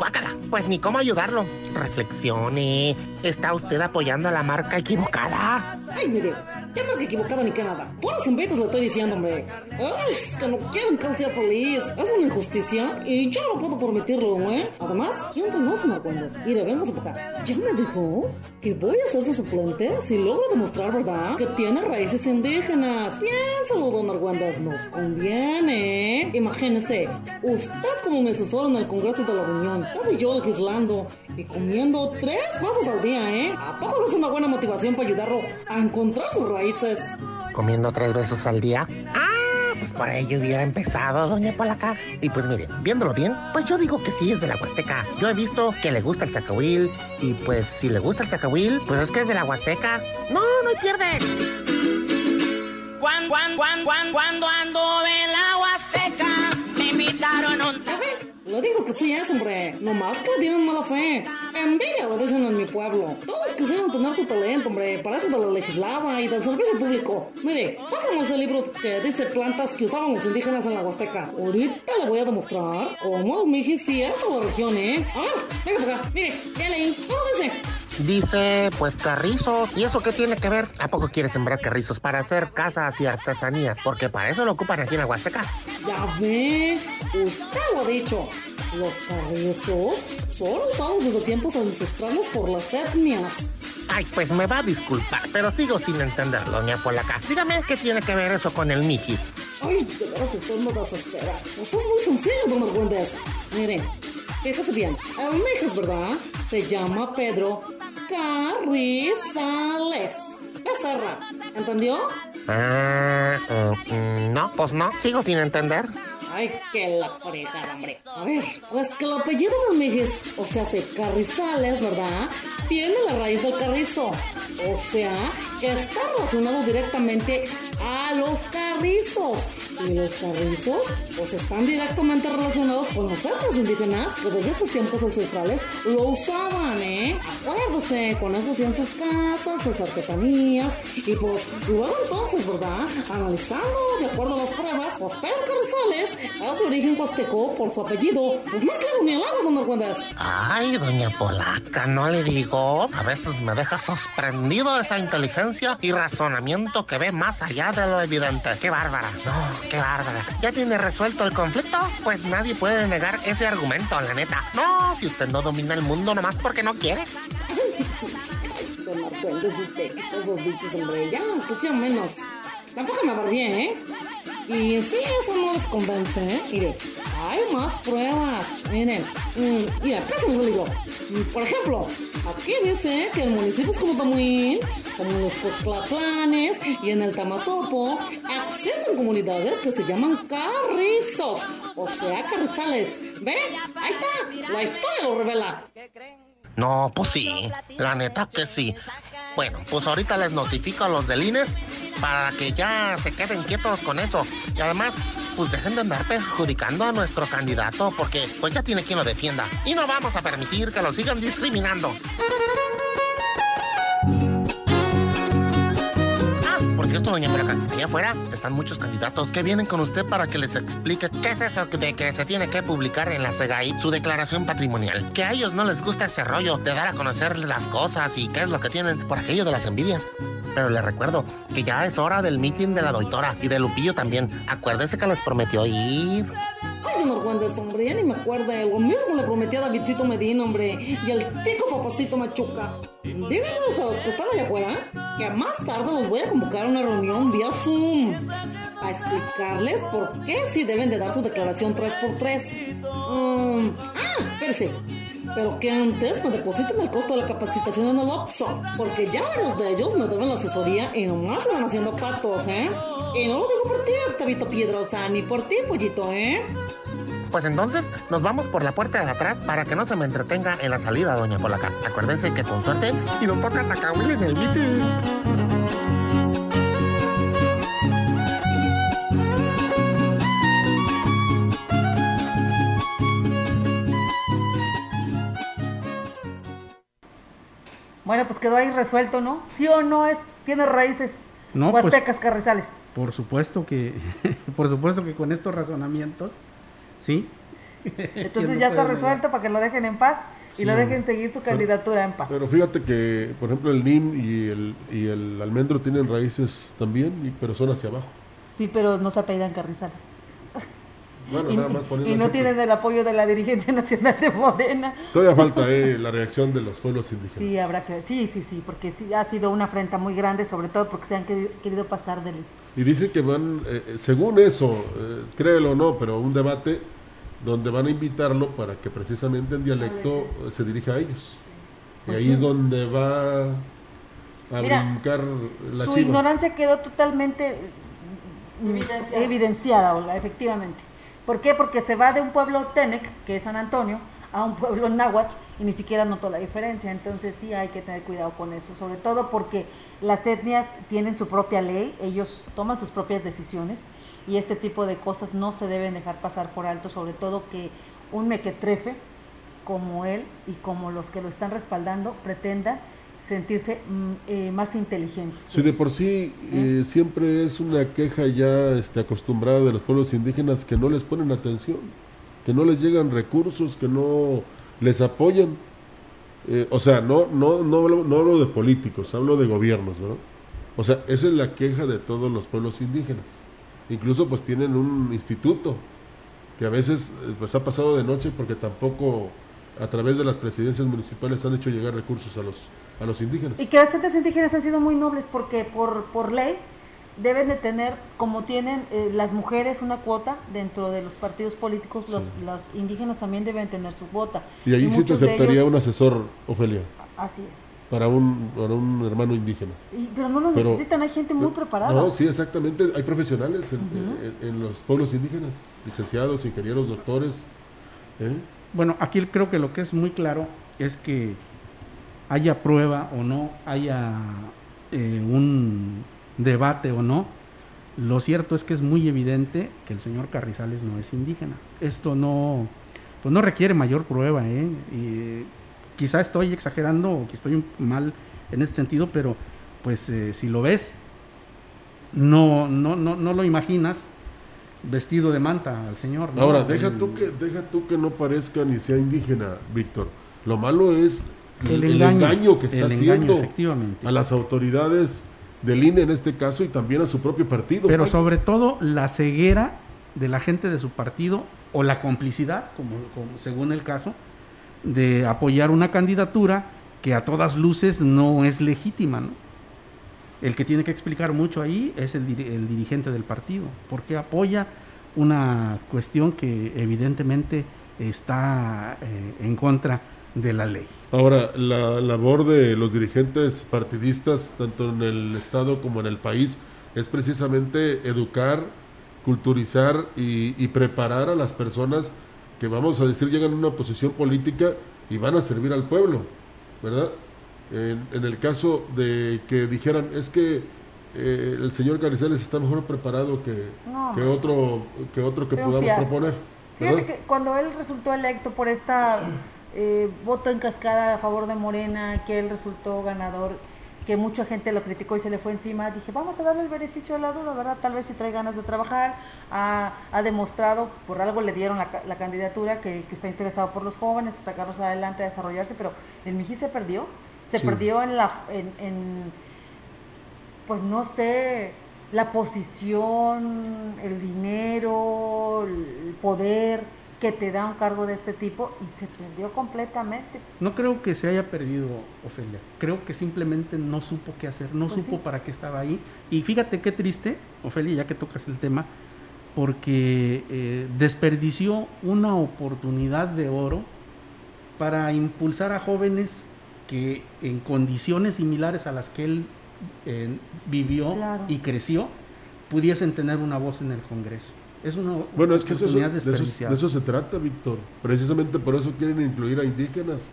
Pues ni cómo ayudarlo. Reflexione. ¿Está usted apoyando a la marca equivocada? Ay, mire, ya creo que equivocada ni que nada. Puros inventos le estoy diciendo, hombre. Ay, es que no quieren que él sea feliz. Es una injusticia y yo no puedo permitirlo, ¿eh? Además, ¿quién te no me cuentas? Y de vengas para acá. Ya me dijo que voy a ser su suplente si logro demostrar, ¿verdad? Que tiene raíces indígenas. Piénsalo, don Argüendas, nos conviene. Imagínese, usted como mi asesor en el Congreso de la Unión, estaba yo legislando y comiendo tres veces al día, ¿eh? ¿A poco no es una buena motivación para ayudarlo a encontrar sus raíces? ¿Comiendo tres veces al día? ¡Ah! Pues por ello hubiera empezado, doña Polaca. Y pues mire, viéndolo bien, pues yo digo que sí es de la Huasteca. Yo he visto que le gusta el zacahuil. Y pues si le gusta el zacahuil, pues es que es de la Huasteca. No, no hay pierde. Cuando, cuando, cuando, cuando ando en es, hombre. Nomás que tienen mala fe. Envidia lo dicen en mi pueblo. Todos quisieron tener su talento, hombre. Para eso de la legislada y del servicio público. Mire, pásame ese libro que dice plantas que usaban los indígenas en la Huasteca. Ahorita le voy a demostrar cómo es de la región, ¿eh? A ver, venga por acá. Mire, ya leí. ¿Cómo dice? Dice, pues carrizo. ¿Y eso qué tiene que ver? ¿A poco quiere sembrar carrizos para hacer casas y artesanías? Porque para eso lo ocupan aquí en la Huasteca. Ya ve, usted lo ha dicho. Los carrizos son usados desde tiempos ancestrales por las etnias. Ay, pues me va a disculpar, pero sigo sin entender, doña Polaca. Dígame qué tiene que ver eso con el Mijis. Ay, de veras usted me desespera. Usted es muy sencillo, don Argüendes. Mire, fíjate bien, el Mijis, ¿verdad? Se llama Pedro Carrizales. Becerra, ¿entendió? Ah, mm, no, pues no, sigo sin entender. Ay, qué la fregada, hombre. A ver, pues que el apellido del Mijis, o sea, de Carrizales, ¿verdad? Tiene la raíz del carrizo. O sea, que está relacionado directamente a los carrizos. Y los carrizos, pues están directamente relacionados con los etnias indígenas que desde esos tiempos ancestrales lo usaban, ¿eh? Acuérdese, con eso hacían sus casas, sus artesanías. Y pues, luego entonces, ¿verdad? Analizando de acuerdo a las pruebas, pues Pedro Carrizales a su origen huasteco por su apellido. Pues más claro el agua, don Argüendes. Ay, doña Polaca, no le digo. A veces me deja sorprendido esa inteligencia y razonamiento que ve más allá de lo evidente. Qué bárbara. No, qué bárbara. ¿Ya tiene resuelto el conflicto? Pues nadie puede negar ese argumento, la neta. No, si usted no domina el mundo nomás porque no quiere. Don usted, esos bichos, hombre, ya, que sea menos. Tampoco me va bien, ¿eh? Y sí, eso no les convence, ¿eh? Mire, hay más pruebas. Miren, mm, mira, préstame se digo. Por ejemplo, aquí dice que en municipios como Tamuín, como los Cosclatlanes y en el Tamazopo, existen comunidades que se llaman carrizos, o sea, carrizales. ¿Ve? Ahí está, la historia lo revela. No, pues sí, la neta que sí. Bueno, pues ahorita les notifico a los del INES para que ya se queden quietos con eso. Y además, pues dejen de andar perjudicando a nuestro candidato porque pues ya tiene quien lo defienda. Y no vamos a permitir que lo sigan discriminando. Cierto, doña afuera están muchos candidatos que vienen con usted para que les explique qué es eso de que se tiene que publicar en la SEGAI su declaración patrimonial. Que a ellos no les gusta ese rollo de dar a conocer las cosas y qué es lo que tienen por aquello de las envidias. Pero les recuerdo que ya es hora del meeting de la doctora y de Lupillo también. Acuérdese que les prometió ir. Ay, don Argüendes, hombre, ya ni me acuerdo. Lo mismo le prometí a Davidcito Medina, hombre. Y al tico papacito Machuca. Díganles a los que están allá afuera que más tarde los voy a convocar a una reunión vía Zoom. A explicarles por qué sí deben de dar su declaración 3x3. Um, ah, espérese. Pero que antes me depositen el costo de la capacitación en el OPSO. Porque ya varios de ellos me deben la asesoría y nomás van haciendo patos, ¿eh? Y no lo digo por ti, Octavito Piedrosa, ni por ti, pollito, ¿eh? Pues entonces nos vamos por la puerta de atrás para que no se me entretenga en la salida, doña Polaca. Acuérdense que con suerte y no toca sacar en el meeting. Bueno, pues quedó ahí resuelto, ¿no? ¿Sí o no es tiene raíces no, pues, huastecas carrizales? Por supuesto que por supuesto que con estos razonamientos Sí. Entonces ya está resuelto para que lo dejen en paz y lo dejen seguir su candidatura en paz. Pero fíjate que, por ejemplo, el NIM y el, y el almendro tienen raíces también, pero son hacia abajo. Sí, pero no se apellidan Carrizales. Bueno, y, nada más y no tienen el apoyo de la dirigencia nacional de Morena. Todavía falta eh, la reacción de los pueblos indígenas. Sí, habrá que ver. Sí, sí, sí, porque sí ha sido una afrenta muy grande, sobre todo porque se han querido pasar de listos. Y dicen que van, eh, según eso, eh, créelo o no, pero un debate donde van a invitarlo para que precisamente en dialecto se dirija a ellos. Y pues ahí es donde va a brincar la Su ignorancia quedó totalmente evidenciada. evidenciada, Olga, efectivamente. ¿Por qué? Porque se va de un pueblo Tenec, que es San Antonio, a un pueblo náhuatl y ni siquiera notó la diferencia. Entonces sí hay que tener cuidado con eso, sobre todo porque las etnias tienen su propia ley, ellos toman sus propias decisiones y este tipo de cosas no se deben dejar pasar por alto, sobre todo que un mequetrefe como él y como los que lo están respaldando pretenda sentirse mm, eh, más inteligentes. Sí, de por sí ¿Eh? Eh, siempre es una queja ya este, acostumbrada de los pueblos indígenas que no les ponen atención, que no les llegan recursos, que no les apoyan. o sea, no, no, no, no hablo de políticos, hablo de gobiernos, ¿no? O sea, esa es la queja de todos los pueblos indígenas. Incluso pues tienen un instituto que a veces eh, pues ha pasado de noche porque tampoco a través de las presidencias municipales han hecho llegar recursos a los a los indígenas. Y que las entes indígenas han sido muy nobles porque por, por ley deben de tener, como tienen eh, las mujeres una cuota dentro de los partidos políticos, los, los indígenas también deben tener su cuota. Y ahí sí te aceptaría un asesor, Ofelia. Así es para un, para un hermano indígena. pero no lo necesitan, hay gente muy preparada. No, sí, exactamente, hay profesionales en, los pueblos indígenas, licenciados, ingenieros, doctores. ¿eh? Bueno, aquí creo que lo que es muy claro es que haya prueba o no, haya eh, un debate o no, lo cierto es que es muy evidente que el señor Carrizales no es indígena. Esto no, pues no requiere mayor prueba, ¿eh? Y, quizá estoy exagerando o que estoy mal en ese sentido, pero pues eh, si lo ves, no, no, no, no lo imaginas vestido de manta al señor. Ahora, deja, tú que, deja tú que no parezca ni sea indígena, Víctor. Lo malo es el, engaño, que está haciendo efectivamente. a las autoridades del INE en este caso y también a su propio partido. Pero sobre todo la ceguera de la gente de su partido o la complicidad, como, según el caso, de apoyar una candidatura que a todas luces no es legítima. ¿no? El que tiene que explicar mucho ahí es el, dirigente del partido, porque apoya una cuestión que evidentemente está eh, en contra de la ley. Ahora, la labor de los dirigentes partidistas, tanto en el Estado como en el país, es precisamente educar, culturizar y, preparar a las personas que, vamos a decir, llegan a una posición política y van a servir al pueblo, ¿verdad? En, el caso de que dijeran, es que eh, el señor Carrizales está mejor preparado que, que otro que otro que podamos proponer. Fíjate que cuando él resultó electo por esta eh, voto en cascada a favor de Morena, que él resultó ganador, que mucha gente lo criticó y se le fue encima, dije, vamos a darle el beneficio de la duda, ¿verdad? Tal vez si trae ganas de trabajar, ha, demostrado, por algo le dieron la, candidatura, que, está interesado por los jóvenes, sacarlos adelante, a desarrollarse, pero el Miji se perdió, se perdió en la, en, pues no sé, la posición, el dinero, el poder, que te da un cargo de este tipo y se perdió completamente. No creo que se haya perdido, Ofelia. Creo que simplemente no supo qué hacer, no pues supo para qué estaba ahí. Y fíjate qué triste, Ofelia, ya que tocas el tema, porque eh, desperdició una oportunidad de oro para impulsar a jóvenes que en condiciones similares a las que él eh, vivió y creció, pudiesen tener una voz en el Congreso. Es una bueno, es que eso, de, eso, se trata, Víctor. Precisamente por eso quieren incluir a indígenas,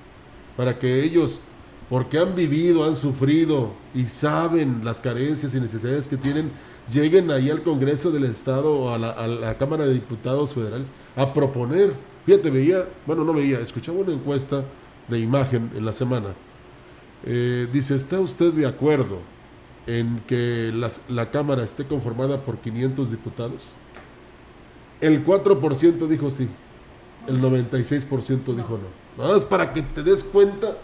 para que ellos, porque han vivido, han sufrido y saben las carencias y necesidades que tienen, lleguen ahí al Congreso del Estado o a la, Cámara de Diputados Federales a proponer. Fíjate, veía, bueno, no veía, escuchaba una encuesta de imagen en la semana. Eh, dice, ¿está usted de acuerdo en que la Cámara esté conformada por 500 diputados? El 4% dijo sí, el 96% dijo no. Nada más para que te des cuenta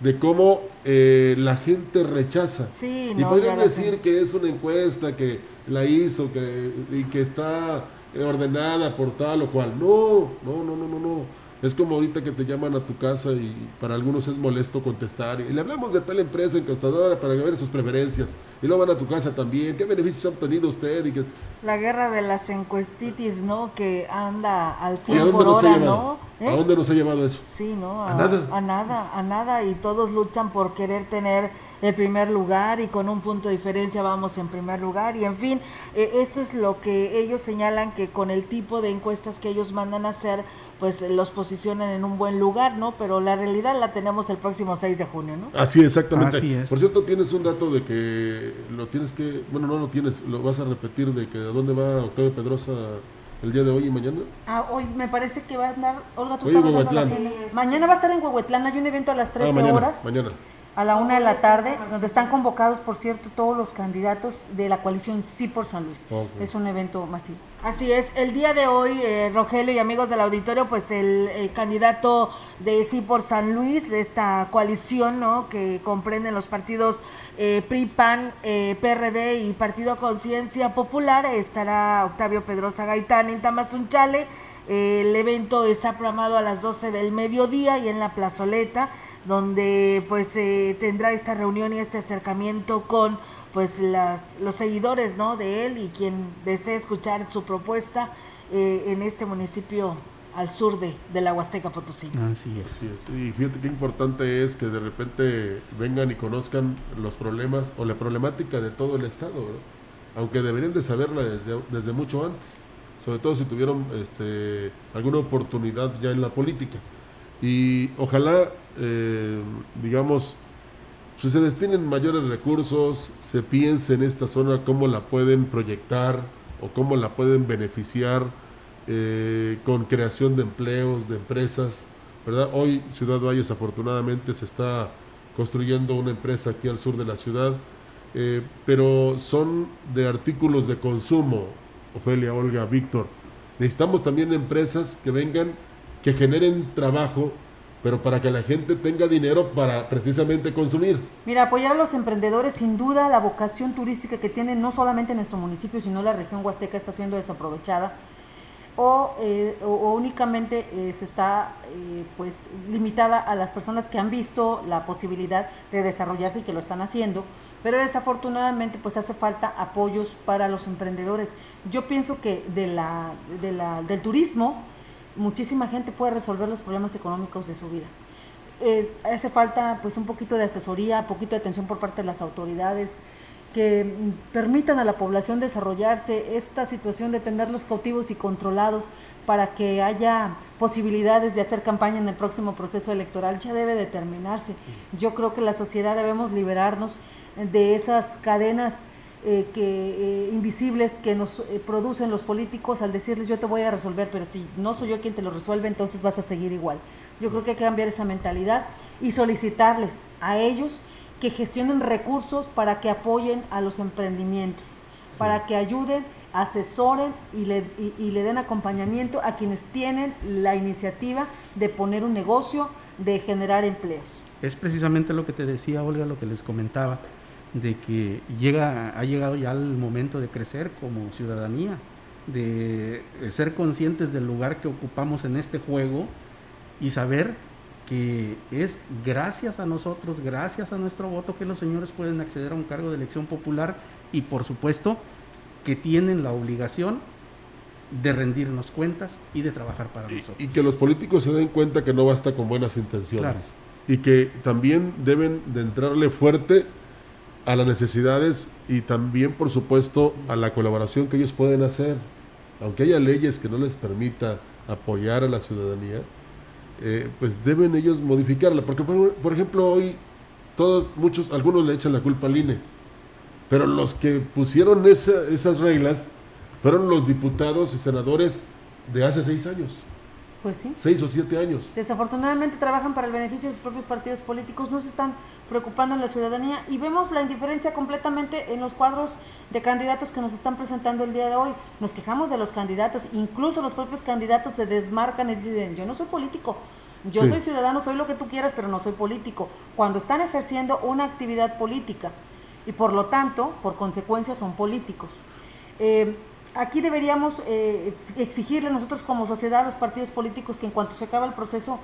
de cómo eh, la gente rechaza. Sí, y podrían decir que es una encuesta que la hizo que, y que está ordenada por tal o cual. No, no, no, no, no, no. Es como ahorita que te llaman a tu casa y para algunos es molesto contestar. Y le hablamos de tal empresa encostadora para ver sus preferencias. Y luego van a tu casa también. ¿Qué beneficios ha obtenido usted? Y que... La guerra de las encuestitis, ¿no? Que anda al 100 por hora, ¿no? ¿A ¿Eh? dónde nos ha llevado eso? Sí, ¿no? A, nada. A nada, a nada. Y todos luchan por querer tener el primer lugar y con un punto de diferencia vamos en primer lugar. Y en fin, eh, eso es lo que ellos señalan que con el tipo de encuestas que ellos mandan a hacer, pues los posicionan en un buen lugar, ¿no? Pero la realidad la tenemos el próximo 6 de junio, ¿no? Así, exactamente. Así es. Por cierto, tienes un dato de que lo tienes que, bueno, no lo tienes, lo vas a repetir de que a dónde va Octavio Pedrosa el día de hoy y mañana. Ah, hoy me parece que va a andar, Olga, tú estás Mañana va a estar en Huehuetlán, hay un evento a las 13 ah, horas. Mañana a la una de la tarde, donde están convocados, por cierto, todos los candidatos de la coalición Sí por San Luis. Es un evento masivo. Así es, el día de hoy, eh, Rogelio y amigos del auditorio, pues el, eh, candidato de Sí por San Luis, de esta coalición, ¿no? Que comprenden los partidos eh, PRI, PAN, eh, PRD y Partido Conciencia Popular, estará Octavio Pedrosa Gaitán en Tamazunchale. el evento está programado a las 12 del mediodía y en la plazoleta donde pues eh, tendrá esta reunión y este acercamiento con pues las, los seguidores ¿no? de él y quien desee escuchar su propuesta eh, en este municipio al sur de, de la Huasteca Potosí. Así es. Y fíjate qué importante es que de repente vengan y conozcan los problemas o la problemática de todo el estado, aunque deberían de saberla desde, desde mucho antes, sobre todo si tuvieron este, alguna oportunidad ya en la política. Y ojalá eh, digamos, si se destinen mayores recursos, se piense en esta zona cómo la pueden proyectar o cómo la pueden beneficiar eh, con creación de empleos, de empresas, ¿verdad? Hoy Ciudad Valles afortunadamente se está construyendo una empresa aquí al sur de la ciudad, eh, pero son de artículos de consumo, Ofelia, Olga, Víctor. Necesitamos también empresas que vengan, que generen trabajo pero para que la gente tenga dinero para precisamente consumir. Mira, apoyar a los emprendedores, sin duda la vocación turística que tienen no solamente en nuestro municipio, sino la región huasteca está siendo desaprovechada o, eh, únicamente eh, se está eh, pues limitada a las personas que han visto la posibilidad de desarrollarse y que lo están haciendo, pero desafortunadamente pues hace falta apoyos para los emprendedores. Yo pienso que de la, de la, del turismo, muchísima gente puede resolver los problemas económicos de su vida. Eh, hace falta pues un poquito de asesoría, un poquito de atención por parte de las autoridades que permitan a la población desarrollarse esta situación de tenerlos cautivos y controlados para que haya posibilidades de hacer campaña en el próximo proceso electoral ya debe determinarse. Yo creo que la sociedad debemos liberarnos de esas cadenas eh, que, eh, invisibles que nos eh, producen los políticos al decirles yo te voy a resolver, pero si no soy yo quien te lo resuelve, entonces vas a seguir igual. Yo creo que hay que cambiar esa mentalidad y solicitarles a ellos que gestionen recursos para que apoyen a los emprendimientos, para que ayuden, asesoren y le, y le den acompañamiento a quienes tienen la iniciativa de poner un negocio, de generar empleos. Es precisamente lo que te decía Olga, lo que les comentaba de que llega, ha llegado ya el momento de crecer como ciudadanía, de ser conscientes del lugar que ocupamos en este juego y saber que es gracias a nosotros, gracias a nuestro voto que los señores pueden acceder a un cargo de elección popular y por supuesto que tienen la obligación de rendirnos cuentas y de trabajar para nosotros. Y que los políticos se den cuenta que no basta con buenas intenciones. Y que también deben de entrarle fuerte a las necesidades y también, por supuesto, a la colaboración que ellos pueden hacer. Aunque haya leyes que no les permita apoyar a la ciudadanía, eh, pues deben ellos modificarla. Porque, por, ejemplo, hoy todos, muchos, algunos le echan la culpa al INE, pero los que pusieron esas reglas fueron los diputados y senadores de hace seis años. Pues sí. Seis o siete años. Desafortunadamente trabajan para el beneficio de sus propios partidos políticos, no se están preocupando en la ciudadanía y vemos la indiferencia completamente en los cuadros de candidatos que nos están presentando el día de hoy. Nos quejamos de los candidatos, incluso los propios candidatos se desmarcan y dicen, yo no soy político, yo soy ciudadano, soy lo que tú quieras, pero no soy político. Cuando están ejerciendo una actividad política y por lo tanto, por consecuencia, son políticos. Eh, aquí deberíamos eh, exigirle nosotros como sociedad a los partidos políticos que en cuanto se acaba el proceso,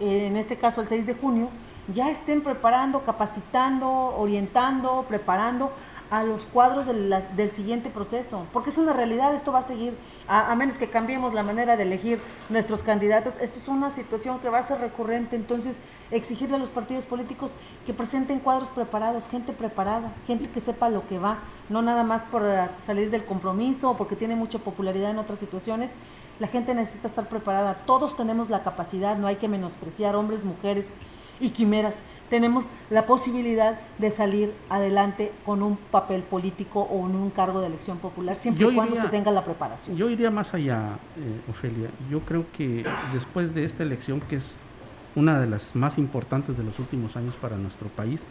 eh, en este caso el 6 de junio, ya estén preparando, capacitando, orientando, preparando a los cuadros del siguiente proceso, porque es una realidad, esto va a seguir, a, menos que cambiemos la manera de elegir nuestros candidatos, esto es una situación que va a ser recurrente, entonces exigirle a los partidos políticos que presenten cuadros preparados, gente preparada, gente que sepa lo que va, no nada más por eh, salir del compromiso o porque tiene mucha popularidad en otras situaciones, la gente necesita estar preparada, todos tenemos la capacidad, no hay que menospreciar hombres, mujeres y quimeras tenemos la posibilidad de salir adelante con un papel político o en un cargo de elección popular, siempre y cuando te tenga la preparación. Yo iría más allá, eh, Ofelia. Yo creo que después de esta elección, que es una de las más importantes de los últimos años para nuestro país,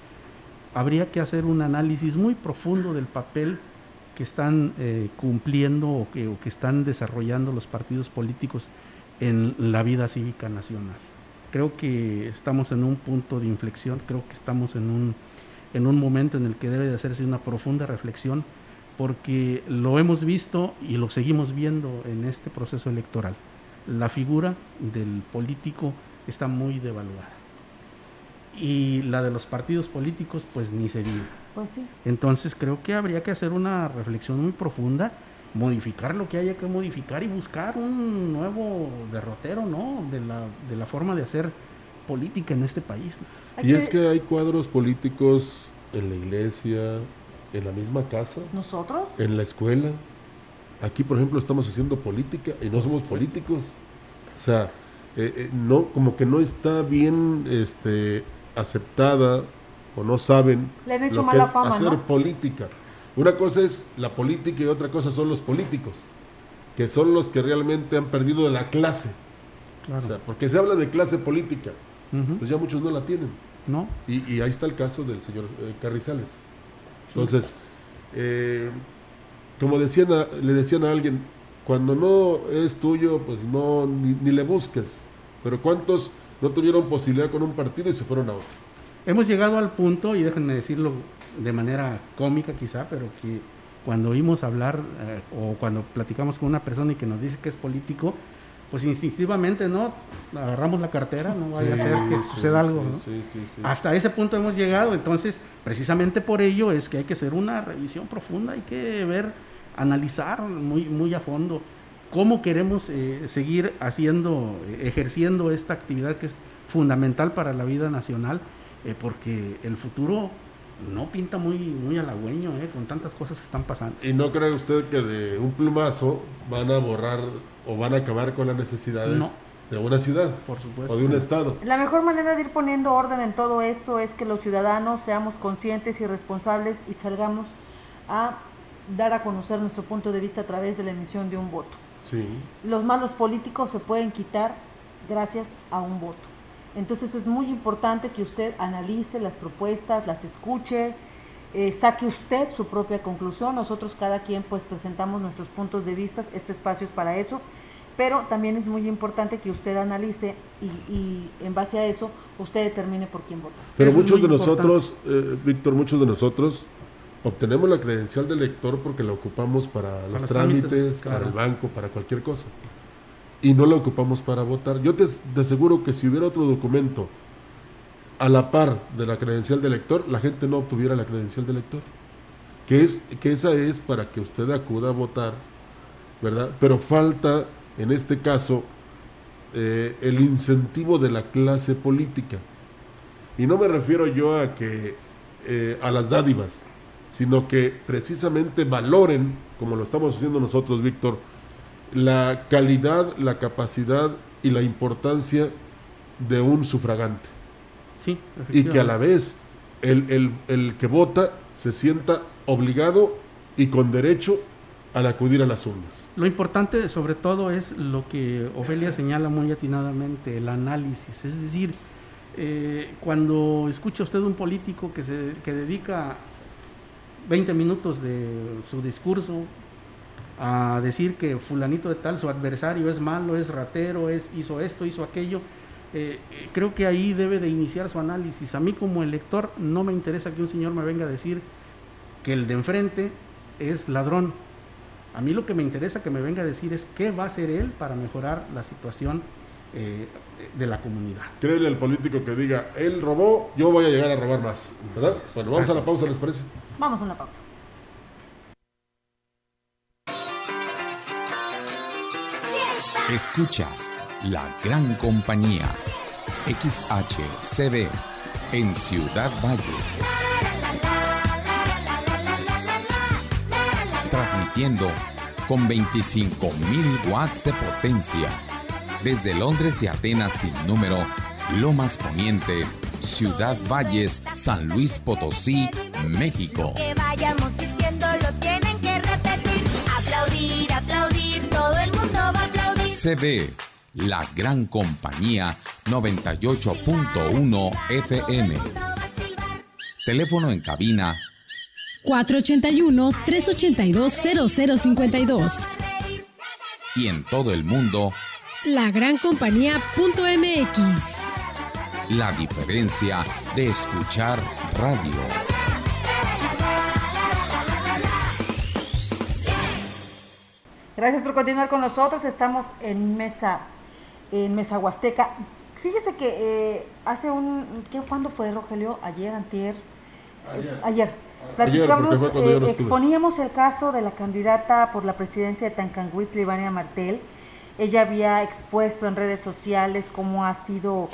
habría que hacer un análisis muy profundo del papel que están eh, cumpliendo o que, o que están desarrollando los partidos políticos en la vida cívica nacional creo que estamos en un punto de inflexión, creo que estamos en un, en un momento en el que debe de hacerse una profunda reflexión, porque lo hemos visto y lo seguimos viendo en este proceso electoral. La figura del político está muy devaluada. Y la de los partidos políticos, pues ni se diga. Pues sí. Entonces creo que habría que hacer una reflexión muy profunda modificar lo que haya que modificar y buscar un nuevo derrotero, ¿no? De la, de la forma de hacer política en este país. Y es que hay cuadros políticos en la iglesia, en la misma casa. ¿Nosotros? En la escuela. Aquí, por ejemplo, estamos haciendo política y no somos políticos. O sea, eh, eh, no, como que no está bien este, aceptada o no saben Le han hecho mala fama, hacer política. Una cosa es la política y otra cosa son los políticos, que son los que realmente han perdido la clase. O sea, porque se habla de clase política, pues ya muchos no la tienen. ¿No? Y, ahí está el caso del señor eh, Carrizales. Entonces, eh, como decían le decían a alguien, cuando no es tuyo, pues no, ni, le busques. Pero ¿cuántos no tuvieron posibilidad con un partido y se fueron a otro. Hemos llegado al punto, y déjenme decirlo de manera cómica quizá, pero que cuando oímos hablar eh, o cuando platicamos con una persona y que nos dice que es político, pues instintivamente, ¿no? Agarramos la cartera, no vaya a ser que suceda algo, ¿no? Hasta ese punto hemos llegado, entonces, precisamente por ello es que hay que hacer una revisión profunda, hay que ver, analizar muy, muy a fondo cómo queremos eh, seguir haciendo, ejerciendo esta actividad que es fundamental para la vida nacional, eh, porque el futuro no pinta muy, muy halagüeño, eh, con tantas cosas que están pasando. ¿Y no cree usted que de un plumazo van a borrar o van a acabar con las necesidades de una ciudad Por supuesto. o de un estado? La mejor manera de ir poniendo orden en todo esto es que los ciudadanos seamos conscientes y responsables y salgamos a dar a conocer nuestro punto de vista a través de la emisión de un voto. Sí. Los malos políticos se pueden quitar gracias a un voto. Entonces es muy importante que usted analice las propuestas, las escuche, eh, saque usted su propia conclusión. Nosotros cada quien pues presentamos nuestros puntos de vista, este espacio es para eso, pero también es muy importante que usted analice y, en base a eso usted determine por quién vota. Pero muchos de nosotros, eh, Víctor, muchos de nosotros obtenemos la credencial de lector porque la ocupamos para, los trámites, para el banco, para cualquier cosa y no la ocupamos para votar. Yo te, aseguro que si hubiera otro documento a la par de la credencial de elector, la gente no obtuviera la credencial de elector. Que, es, que esa es para que usted acuda a votar, ¿verdad? Pero falta, en este caso, eh, el incentivo de la clase política. Y no me refiero yo a que eh, a las dádivas, sino que precisamente valoren, como lo estamos haciendo nosotros, Víctor, la calidad, la capacidad y la importancia de un sufragante. Sí, y que a la vez el, el, que vota se sienta obligado y con derecho al acudir a las urnas. Lo importante sobre todo es lo que Ofelia señala muy atinadamente, el análisis. Es decir, eh, cuando escucha usted un político que, se, que dedica 20 minutos de su discurso a decir que fulanito de tal, su adversario es malo, es ratero, es, hizo esto, hizo aquello. Eh, eh, creo que ahí debe de iniciar su análisis. A mí como elector no me interesa que un señor me venga a decir que el de enfrente es ladrón. A mí lo que me interesa que me venga a decir es qué va a hacer él para mejorar la situación eh, de la comunidad. Créele al político que diga, él robó, yo voy a llegar a robar más. Bueno, vamos a la pausa, ¿les parece? Vamos a una pausa. Escuchas la gran compañía XHCB en Ciudad Valles. Transmitiendo con 25.000 watts de potencia desde Londres y Atenas sin número, Lomas Poniente, Ciudad Valles, San Luis Potosí, México. Que vayamos CD, la gran compañía 98.1 FM. Teléfono en cabina 481-382-0052. Y en todo el mundo, la gran compañía.mx. La diferencia de escuchar radio. Gracias por continuar con nosotros. Estamos en Mesa, en Mesa Huasteca. Fíjese que eh, hace un, ¿qué, ¿cuándo fue Rogelio? Ayer, antier. Ayer. ayer. Platicamos, eh, exponíamos el caso de la candidata por la presidencia de Tancanwitz, Livania Martel. Ella había expuesto en redes sociales cómo ha sido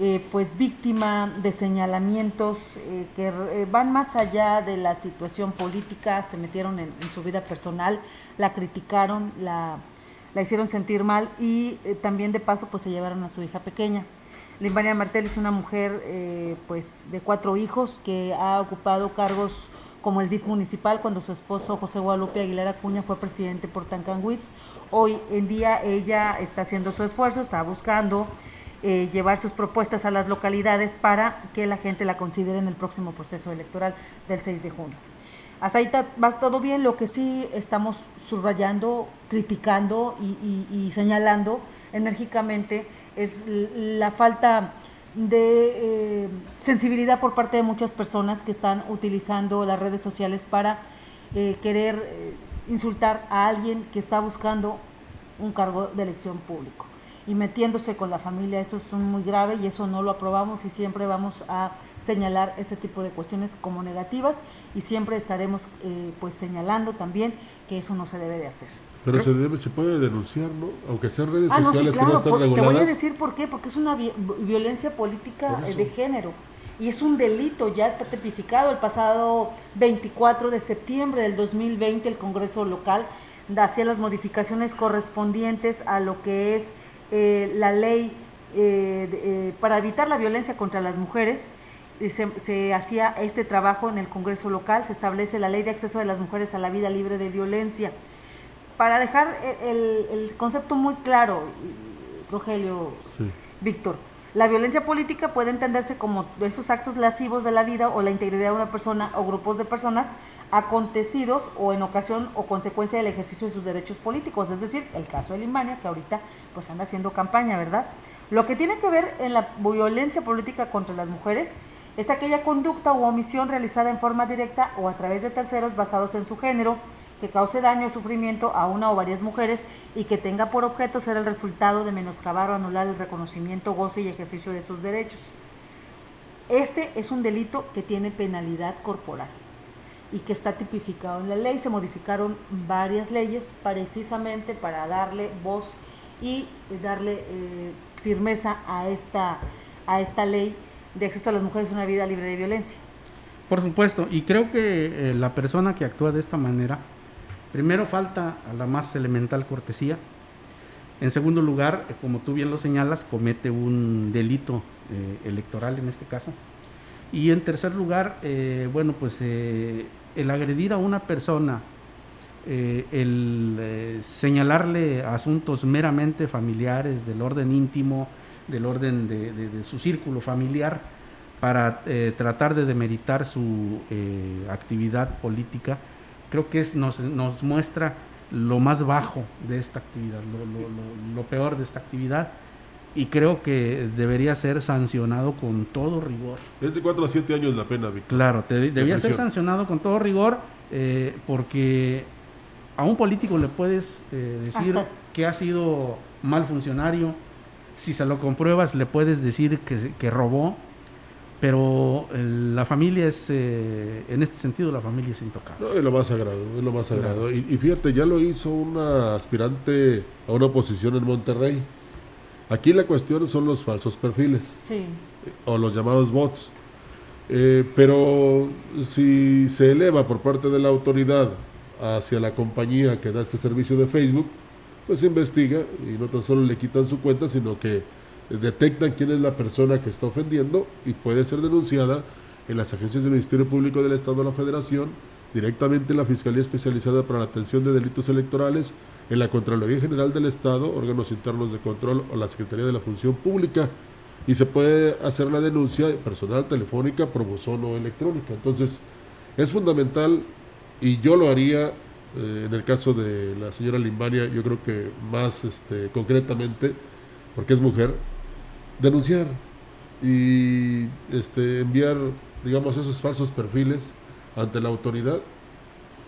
eh, pues víctima de señalamientos eh, que eh, van más allá de la situación política, se metieron en, su vida personal, la criticaron, la, la hicieron sentir mal y también de paso pues se llevaron a su hija pequeña. Limbania Martel es una mujer pues de cuatro hijos que ha ocupado cargos como el DIF municipal cuando su esposo José Guadalupe Aguilera Acuña fue presidente por Tancanwitz. Hoy en día ella está haciendo su esfuerzo, está buscando eh, llevar sus propuestas a las localidades para que la gente la considere en el próximo proceso electoral del 6 de junio. Hasta ahí va todo bien, lo que sí estamos subrayando, criticando y, señalando enérgicamente es la falta de eh, sensibilidad por parte de muchas personas que están utilizando las redes sociales para eh, querer insultar a alguien que está buscando un cargo de elección público y metiéndose con la familia. Eso es muy grave y eso no lo aprobamos y siempre vamos a señalar ese tipo de cuestiones como negativas y siempre estaremos pues señalando también que eso no se debe de hacer. Pero se, debe, se puede denunciar, ¿no? Aunque sean redes ah, sociales que no están reguladas. Te voy a decir por qué, porque es una violencia política de género y es un delito, ya está tipificado. El pasado 24 de septiembre del 2020 el Congreso local hacía las modificaciones correspondientes a lo que es eh, la ley eh, eh, para evitar la violencia contra las mujeres. Se, se, hacía este trabajo en el Congreso local, se establece la ley de acceso de las mujeres a la vida libre de violencia para dejar el, concepto muy claro, Rogelio, Víctor, la violencia política puede entenderse como esos actos lascivos de la vida o la integridad de una persona o grupos de personas acontecidos o en ocasión o consecuencia del ejercicio de sus derechos políticos, es decir, el caso de Limania, que ahorita pues anda haciendo campaña, ¿verdad? Lo que tiene que ver en la violencia política contra las mujeres es aquella conducta u omisión realizada en forma directa o a través de terceros basados en su género, que cause daño o sufrimiento a una o varias mujeres y que tenga por objeto ser el resultado de menoscabar o anular el reconocimiento, goce y ejercicio de sus derechos. Este es un delito que tiene penalidad corporal y que está tipificado en la ley. Se modificaron varias leyes precisamente para darle voz y darle eh, firmeza a esta, a esta ley de acceso a las mujeres a una vida libre de violencia. Por supuesto, y creo que eh, la persona que actúa de esta manera Primero falta a la más elemental cortesía. En segundo lugar, eh, como tú bien lo señalas, comete un delito eh, electoral en este caso. Y en tercer lugar, eh, bueno, pues el agredir a una persona, el señalarle asuntos meramente familiares, del orden íntimo, del orden de su círculo familiar, para tratar de demeritar su actividad política, creo que es, nos, nos muestra lo más bajo de esta actividad, lo, peor de esta actividad y creo que debería ser sancionado con todo rigor. Es de 4 a 7 años la pena, Víctor. Claro, debía ser sancionado con todo rigor eh, porque a un político le puedes eh, decir que ha sido mal funcionario, si se lo compruebas le puedes decir que, que robó, pero la familia es, eh, en este sentido, la familia es intocable. No, es lo más sagrado, es lo más sagrado. Y, fíjate, ya lo hizo una aspirante a una posición en Monterrey. Aquí la cuestión son los falsos perfiles. Sí. O los llamados bots. Eh, pero si se eleva por parte de la autoridad hacia la compañía que da este servicio de Facebook, pues investiga y no tan solo le quitan su cuenta, sino que detectan quién es la persona que está ofendiendo y puede ser denunciada en las agencias del Ministerio Público del Estado de la Federación, directamente en la Fiscalía Especializada para la Atención de Delitos Electorales, en la Contraloría General del Estado, órganos internos de control o la Secretaría de la Función Pública. Y se puede hacer la denuncia personal, telefónica, por buzón o electrónica. Entonces, es fundamental y yo lo haría eh, en el caso de la señora Limbania, yo creo que más este, concretamente, porque es mujer, denunciar y este, enviar, digamos, esos falsos perfiles ante la autoridad.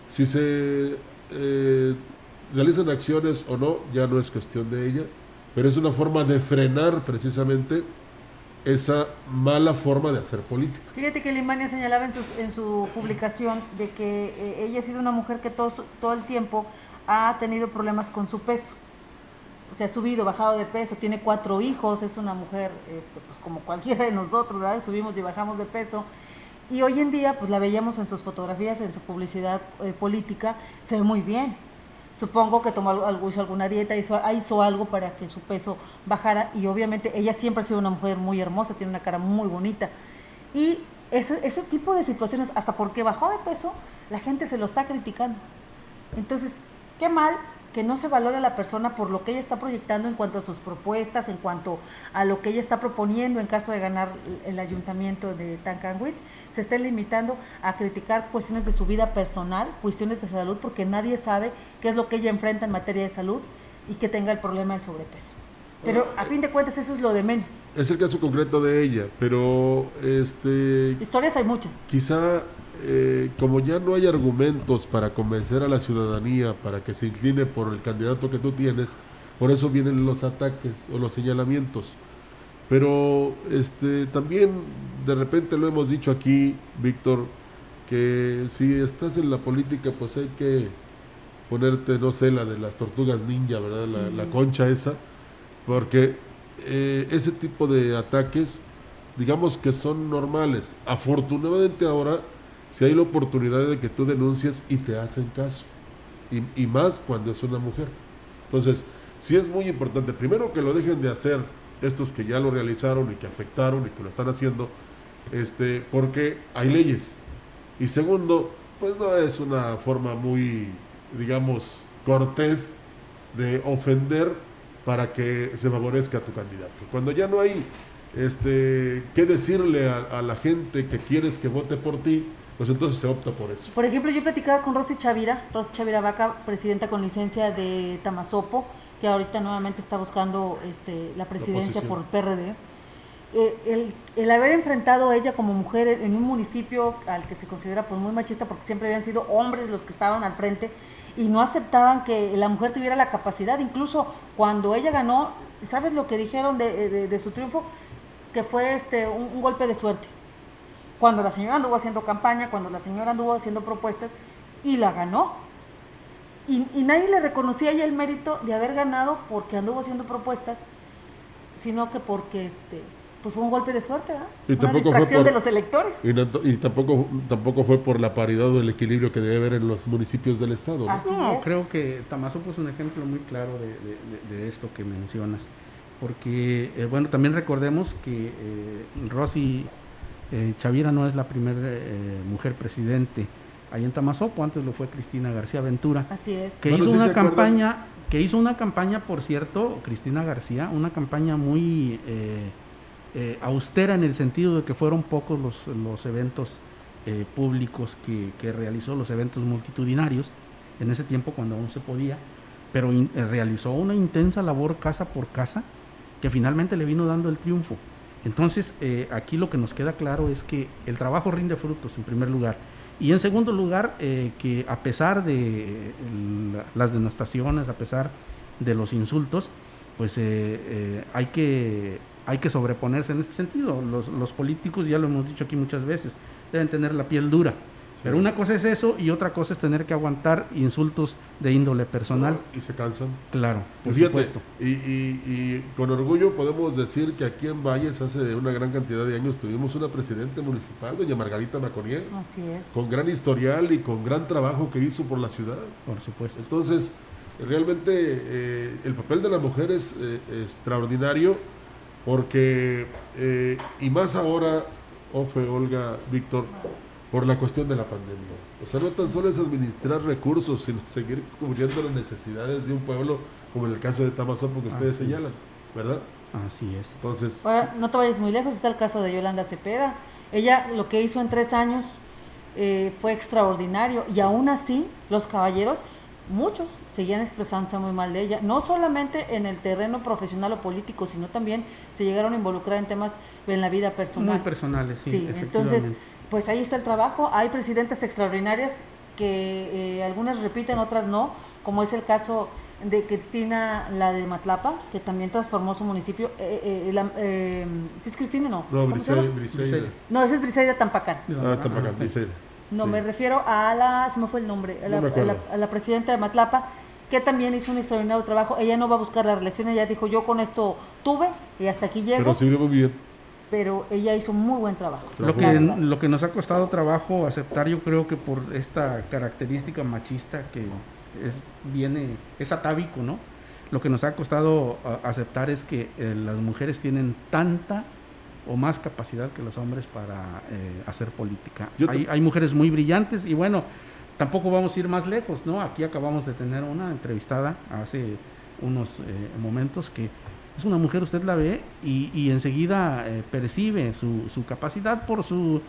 Si se eh, realizan acciones o no, ya no es cuestión de ella, pero es una forma de frenar precisamente esa mala forma de hacer política. Fíjate que Limania señalaba en su, en su publicación de que eh, ella ha sido una mujer que todo, todo el tiempo ha tenido problemas con su peso se ha subido, bajado de peso, tiene cuatro hijos, es una mujer este, pues como cualquiera de nosotros, ¿verdad? Subimos y bajamos de peso. Y hoy en día, pues la veíamos en sus fotografías, en su publicidad eh, política, se ve muy bien. Supongo que tomó algo, hizo alguna dieta, hizo, hizo algo para que su peso bajara y obviamente ella siempre ha sido una mujer muy hermosa, tiene una cara muy bonita. Y ese, ese tipo de situaciones, hasta porque bajó de peso, la gente se lo está criticando. Entonces, qué mal que no se valore a la persona por lo que ella está proyectando en cuanto a sus propuestas, en cuanto a lo que ella está proponiendo en caso de ganar el ayuntamiento de Tancanwitz, se está limitando a criticar cuestiones de su vida personal, cuestiones de salud, porque nadie sabe qué es lo que ella enfrenta en materia de salud y que tenga el problema de sobrepeso. Pero a fin de cuentas eso es lo de menos. Es el caso concreto de ella, pero este... Historias hay muchas. Quizá eh, como ya no hay argumentos para convencer a la ciudadanía para que se incline por el candidato que tú tienes, por eso vienen los ataques o los señalamientos. Pero este también de repente lo hemos dicho aquí, Víctor, que si estás en la política, pues hay que ponerte, no sé, la de las tortugas ninja, ¿verdad? La, concha esa, porque eh, ese tipo de ataques, digamos que son normales. Afortunadamente ahora, si hay la oportunidad de que tú denuncies y te hacen caso, y, y más cuando es una mujer. Entonces, sí es muy importante, primero que lo dejen de hacer estos que ya lo realizaron y que afectaron y que lo están haciendo, este, porque hay leyes. Y segundo, pues no es una forma muy, digamos, cortés de ofender para que se favorezca a tu candidato. Cuando ya no hay este qué decirle a, la gente que quieres que vote por ti, pues entonces se opta por eso. Por ejemplo, yo platicaba con Rosy Chavira, Rosy Chavira Vaca, presidenta con licencia de Tamazopo, que ahorita nuevamente está buscando este, la presidencia por el PRD. Eh, el, haber enfrentado ella como mujer en un municipio al que se considera pues muy machista porque siempre habían sido hombres los que estaban al frente y no aceptaban que la mujer tuviera la capacidad, incluso cuando ella ganó, ¿sabes lo que dijeron de, su triunfo? Que fue este un, golpe de suerte. Cuando la señora anduvo haciendo campaña, cuando la señora anduvo haciendo propuestas y la ganó. Y, y nadie le reconocía ya el mérito de haber ganado porque anduvo haciendo propuestas, sino que porque este pues fue un golpe de suerte, ¿verdad? Y Una tampoco distracción de los electores. Y, tampoco, tampoco fue por la paridad o el equilibrio que debe haber en los municipios del estado. ¿no? creo que Tamazo es un ejemplo muy claro de, esto que mencionas. Porque, eh, bueno, también recordemos que eh, Rosy eh, Chavira no es la primera mujer presidente ahí en Tamazopo, antes lo fue Cristina García Ventura. Así es. Que hizo una campaña, que hizo una campaña, por cierto, Cristina García, una campaña muy eh, austera en el sentido de que fueron pocos los, los eventos eh, públicos que, realizó, los eventos multitudinarios, en ese tiempo cuando aún se podía, pero eh, realizó una intensa labor casa por casa que finalmente le vino dando el triunfo. Entonces, aquí lo que nos queda claro es que el trabajo rinde frutos, en primer lugar. Y en segundo lugar, que a pesar de las denostaciones, a pesar de los insultos, pues hay que hay que sobreponerse en este sentido. Los, los, políticos, ya lo hemos dicho aquí muchas veces, deben tener la piel dura. Pero una cosa es eso y otra cosa es tener que aguantar insultos de índole personal. y se cansan. Claro, por supuesto. Y, y, con orgullo podemos decir que aquí en Valles hace una gran cantidad de años tuvimos una presidenta municipal, doña Margarita Maconier. Así es. Con gran historial y con gran trabajo que hizo por la ciudad. Por supuesto. Entonces, realmente eh, el papel de la mujer es eh, extraordinario porque, eh, y más ahora, Ofe, Olga, Víctor, por la cuestión de la pandemia. O sea, no tan solo es administrar recursos, sino seguir cubriendo las necesidades de un pueblo, como en el caso de Tamazopo que ustedes señalan, ¿verdad? Así es. Entonces. no te vayas muy lejos, está el caso de Yolanda Cepeda. Ella lo que hizo en tres años eh, fue extraordinario y aún así los caballeros, muchos, seguían expresándose muy mal de ella, no solamente en el terreno profesional o político, sino también se llegaron a involucrar en temas en la vida personal. Muy personales, sí. sí entonces, pues ahí está el trabajo. Hay presidentes extraordinarias que eh, algunas repiten, otras no, como es el caso de Cristina, la de Matlapa, que también transformó su municipio. Eh, eh, ¿Sí es Cristina no? No, Briseida. No, esa es Briseida Tampacán. Ah, Tampacán, Briseida. No, me refiero a la, se me fue el nombre, a la, a la, presidenta de Matlapa, que también hizo un extraordinario trabajo. Ella no va a buscar la reelección, ella dijo, yo con esto tuve y hasta aquí llego. Pero sirve muy bien. Pero ella hizo muy buen trabajo. Lo que, lo que nos ha costado trabajo aceptar, yo creo que por esta característica machista que es, viene, es atávico, ¿no? Lo que nos ha costado aceptar es que eh, las mujeres tienen tanta o más capacidad que los hombres para eh, hacer política. Hay, hay, mujeres muy brillantes y bueno, tampoco vamos a ir más lejos, ¿no? Aquí acabamos de tener una entrevistada hace unos eh, momentos que es una mujer, usted la ve y, enseguida eh, percibe su, su, capacidad por su,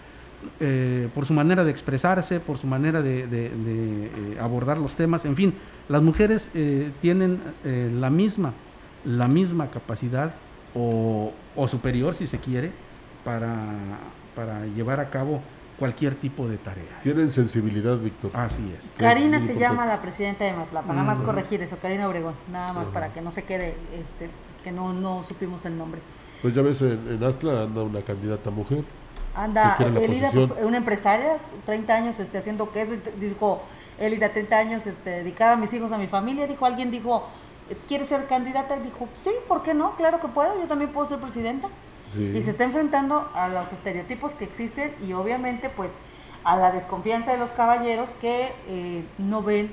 eh, por su manera de expresarse, por su manera de, abordar los temas, en fin, las mujeres tienen la misma la misma capacidad o, superior, si se quiere, para, para llevar a cabo cualquier tipo de tarea. Tienen sensibilidad, Víctor. Así es. Karina se llama la presidenta de Matlapa, nada más corregir eso, Karina Obregón, nada más para que no se quede, este, que no, no supimos el nombre. Pues ya ves, en, en Astla anda una candidata mujer. Anda, Elida, una empresaria, 30 años este, haciendo queso, dijo, Elida, 30 años este, dedicada a mis hijos, a mi familia, dijo, alguien dijo, ¿quiere ser candidata? Y dijo, sí, ¿por qué no? Claro que puedo, yo también puedo ser presidenta. Y se está enfrentando a los estereotipos que existen y obviamente pues a la desconfianza de los caballeros que eh, no ven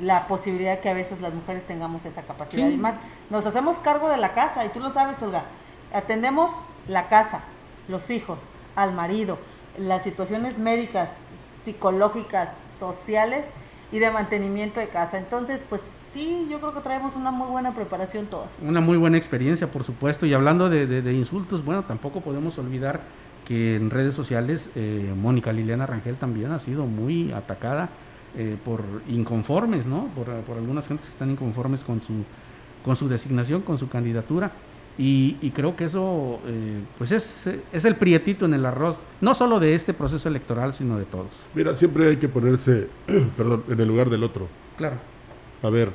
la posibilidad que a veces las mujeres tengamos esa capacidad. Y más, nos hacemos cargo de la casa y tú lo sabes, Olga, atendemos la casa, los hijos, al marido, las situaciones médicas, psicológicas, sociales y de mantenimiento de casa. Entonces, pues sí, yo creo que traemos una muy buena preparación todas. Una muy buena experiencia, por supuesto. Y hablando de, insultos, bueno, tampoco podemos olvidar que en redes sociales eh, Mónica Liliana Rangel también ha sido muy atacada eh, por inconformes, ¿no? Por, por algunas gentes que están inconformes con su, con su designación, con su candidatura. Y, creo que eso eh, pues es, es, el prietito en el arroz, no solo de este proceso electoral, sino de todos. Mira, siempre hay que ponerse, perdón, en el lugar del otro. Claro. A ver,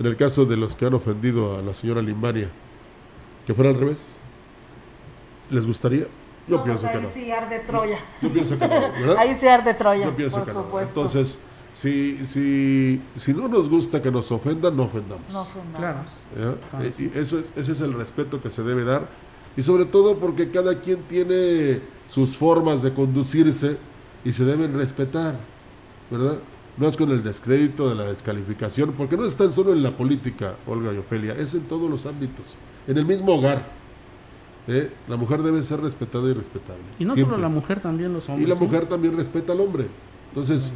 en el caso de los que han ofendido a la señora Limbaria, que fuera al revés, ¿les gustaría? Yo pienso pues que no. Ahí sí arde Troya. Yo, pienso que no, ¿verdad? Ahí sí arde Troya. Yo pienso que no. Entonces, si, si, si no nos gusta que nos ofendan, no ofendamos. No ofendamos. Claro. Y eso es, ese es el respeto que se debe dar. Y sobre todo porque cada quien tiene sus formas de conducirse y se deben respetar, ¿verdad? No es con el descrédito de la descalificación, porque no están solo en la política, Olga y Ofelia, es en todos los ámbitos. En el mismo hogar, ¿eh? la mujer debe ser respetada y respetable. Y no solo la mujer, también los hombres. Y la mujer también respeta al hombre. Entonces,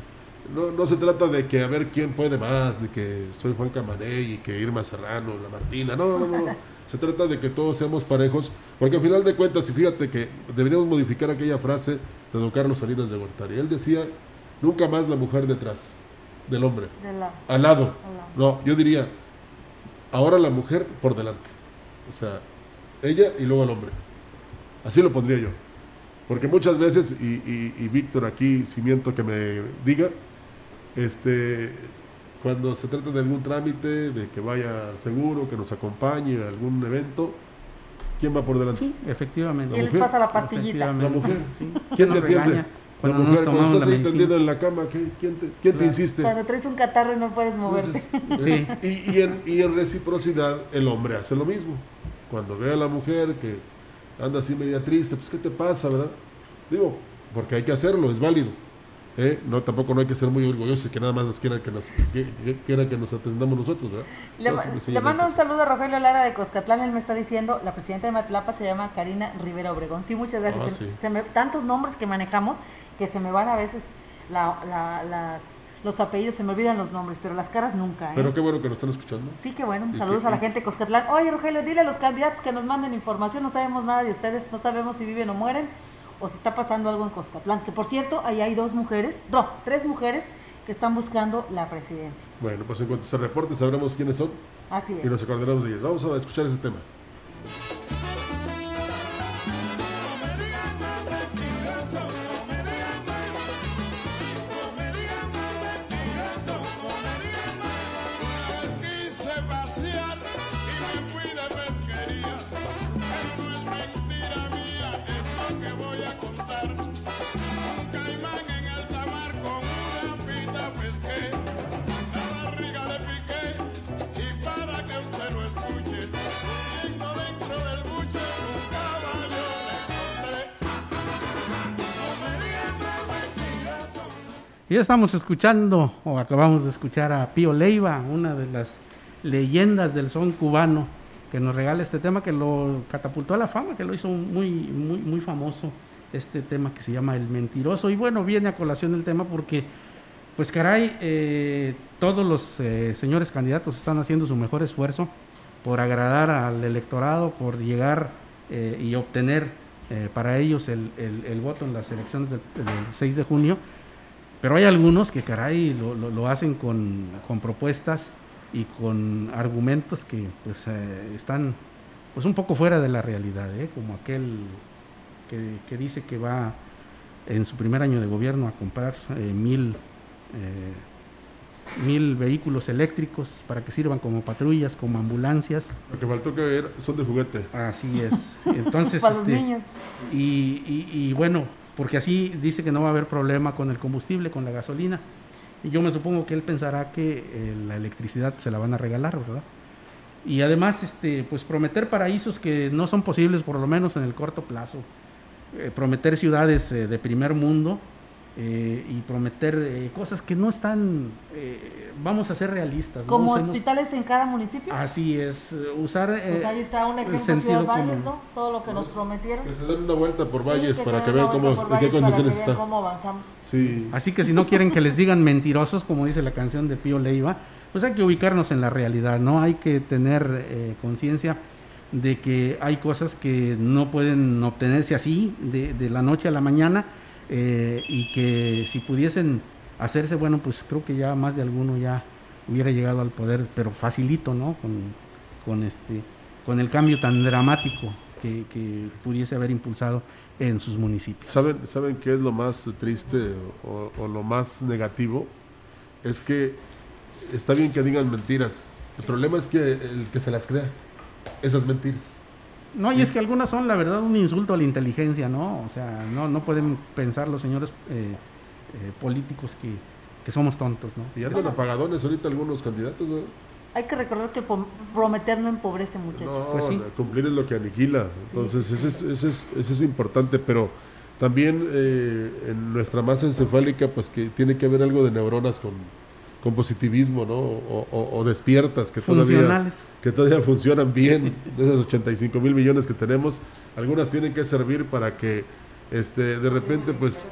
no, no se trata de que a ver quién puede más, de que soy Juan Camané y que Irma Serrano, la Martina. No, no, no. se trata de que todos seamos parejos, porque al final de cuentas, y fíjate que deberíamos modificar aquella frase de don Carlos Salinas de Gortari. Él decía, nunca más la mujer detrás del hombre, al, lado. No, yo diría, ahora la mujer por delante. O sea, ella y luego el hombre. Así lo pondría yo. Porque muchas veces, y, y, y Víctor aquí, si miento que me diga, este, cuando se trata de algún trámite, de que vaya seguro, que nos acompañe a algún evento, ¿quién va por delante? Sí, efectivamente. ¿Quién les pasa la pastillita? La mujer. Sí. ¿Quién te atiende? La mujer, cuando estás ahí tendido en la cama, ¿quién, te, quién te, insiste? Cuando traes un catarro y no puedes moverte. sí. y, y, en, y en reciprocidad, el hombre hace lo mismo. Cuando ve a la mujer que anda así media triste, pues ¿qué te pasa, verdad? Digo, porque hay que hacerlo, es válido ¿eh? no tampoco no hay que ser muy orgullosos que nada más nos quieran que nos que, que nos atendamos nosotros le, mando un saludo a Rogelio Lara de Coscatlán él me está diciendo la presidenta de Matlapa se llama Karina Rivera Obregón sí muchas gracias ah, tantos nombres que manejamos que se me van a veces las los apellidos, se me olvidan los nombres, pero las caras nunca. ¿eh? Pero qué bueno que nos están escuchando. Sí, qué bueno. Saludos a la gente de Coscatlán. Oye, Rogelio, dile a los candidatos que nos manden información. No sabemos nada de ustedes, no sabemos si viven o mueren o si está pasando algo en Coscatlán, que por cierto, ahí hay dos mujeres, no, tres mujeres que están buscando la presidencia. Bueno, pues en cuanto se reporte sabremos quiénes son. Así es. Y nos acordaremos de ellas. Vamos a escuchar ese tema. Y ya estamos escuchando, o acabamos de escuchar a Pío Leiva, una de las leyendas del son cubano, que nos regala este tema que lo catapultó a la fama, que lo hizo muy, muy, muy famoso, este tema que se llama El Mentiroso. Y bueno, viene a colación el tema porque, pues caray, eh, todos los eh, señores candidatos están haciendo su mejor esfuerzo por agradar al electorado, por llegar eh, y obtener para ellos el, el, voto en las elecciones del 6 de junio pero hay algunos que, caray, lo, lo, hacen con, con, propuestas y con argumentos que pues eh, están pues un poco fuera de la realidad, ¿eh? como aquel que, dice que va en su primer año de gobierno a comprar eh, mil, mil vehículos eléctricos para que sirvan como patrullas, como ambulancias. Lo que faltó que ver son de juguete. Así es. Entonces, este, Y, y bueno, porque así dice que no va a haber problema con el combustible, con la gasolina. Y yo me supongo que él pensará que eh, la electricidad se la van a regalar, ¿verdad? Y además, este, pues prometer paraísos que no son posibles, por lo menos en el corto plazo. Eh, prometer ciudades eh, de primer mundo eh, y prometer eh, cosas que no están, eh, vamos a ser realistas. ¿Como hospitales en cada municipio? Así es, usar... pues ahí está un ejemplo, Ciudad Valles, ¿no? Todo lo que nos prometieron. Que se den una vuelta por Valles para que vean cómo, en qué condiciones está. Cómo avanzamos. Sí. Así que si no quieren que les digan mentirosos, como dice la canción de Pío Leiva, pues hay que ubicarnos en la realidad, ¿no? Hay que tener conciencia de que hay cosas que no pueden obtenerse así, de, de la noche a la mañana, eh, y que si pudiesen hacerse, bueno, pues creo que ya más de alguno ya hubiera llegado al poder, pero facilito, ¿no? Con, este, con el cambio tan dramático que, pudiese haber impulsado en sus municipios. ¿Saben, ¿saben qué es lo más triste o, o lo más negativo? Es que está bien que digan mentiras. El problema es que el que se las crea, esas mentiras. No, y es que algunas son, la verdad, un insulto a la inteligencia, ¿no? O sea, no, no pueden pensar los señores eh, eh, políticos que, somos tontos, ¿no? Y andan apagadones ahorita algunos candidatos, ¿no? Hay que recordar que prometer no empobrece, muchachos. No, pues cumplir es lo que aniquila. Entonces, eso, es, eso, es, eso es importante, pero también eh, en nuestra masa encefálica, pues que tiene que haber algo de neuronas con, con positivismo, ¿no? O, despiertas que todavía, que todavía funcionan bien, de esas 85 mil millones que tenemos, algunas tienen que servir para que este, de repente, pues,